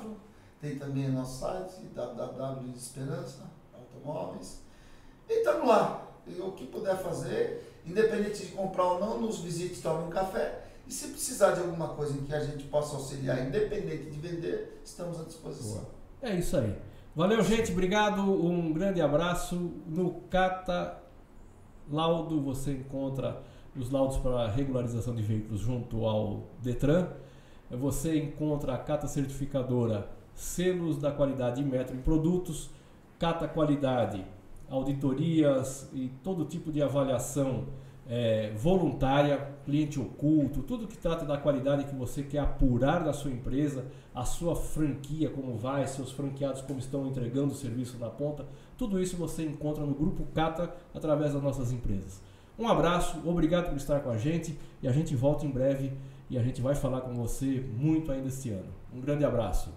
Tem também nosso site, www.esperança automóveis. E estamos lá. E o que puder fazer, independente de comprar ou não, nos visite, tome um café. E se precisar de alguma coisa em que a gente possa auxiliar, independente de vender, estamos à disposição. É isso aí. Valeu, gente. Obrigado. Um grande abraço. No Cata Laudo você encontra os laudos para regularização de veículos junto ao Detran. Você encontra a Cata Certificadora, selos da qualidade e metro em produtos, Cata Qualidade auditorias e todo tipo de avaliação é, voluntária, cliente oculto, tudo que trata da qualidade que você quer apurar da sua empresa, a sua franquia, como vai, seus franqueados como estão entregando o serviço na ponta, tudo isso você encontra no Grupo Cata através das nossas empresas. Um abraço, obrigado por estar com a gente e a gente volta em breve e a gente vai falar com você muito ainda este ano. Um grande abraço.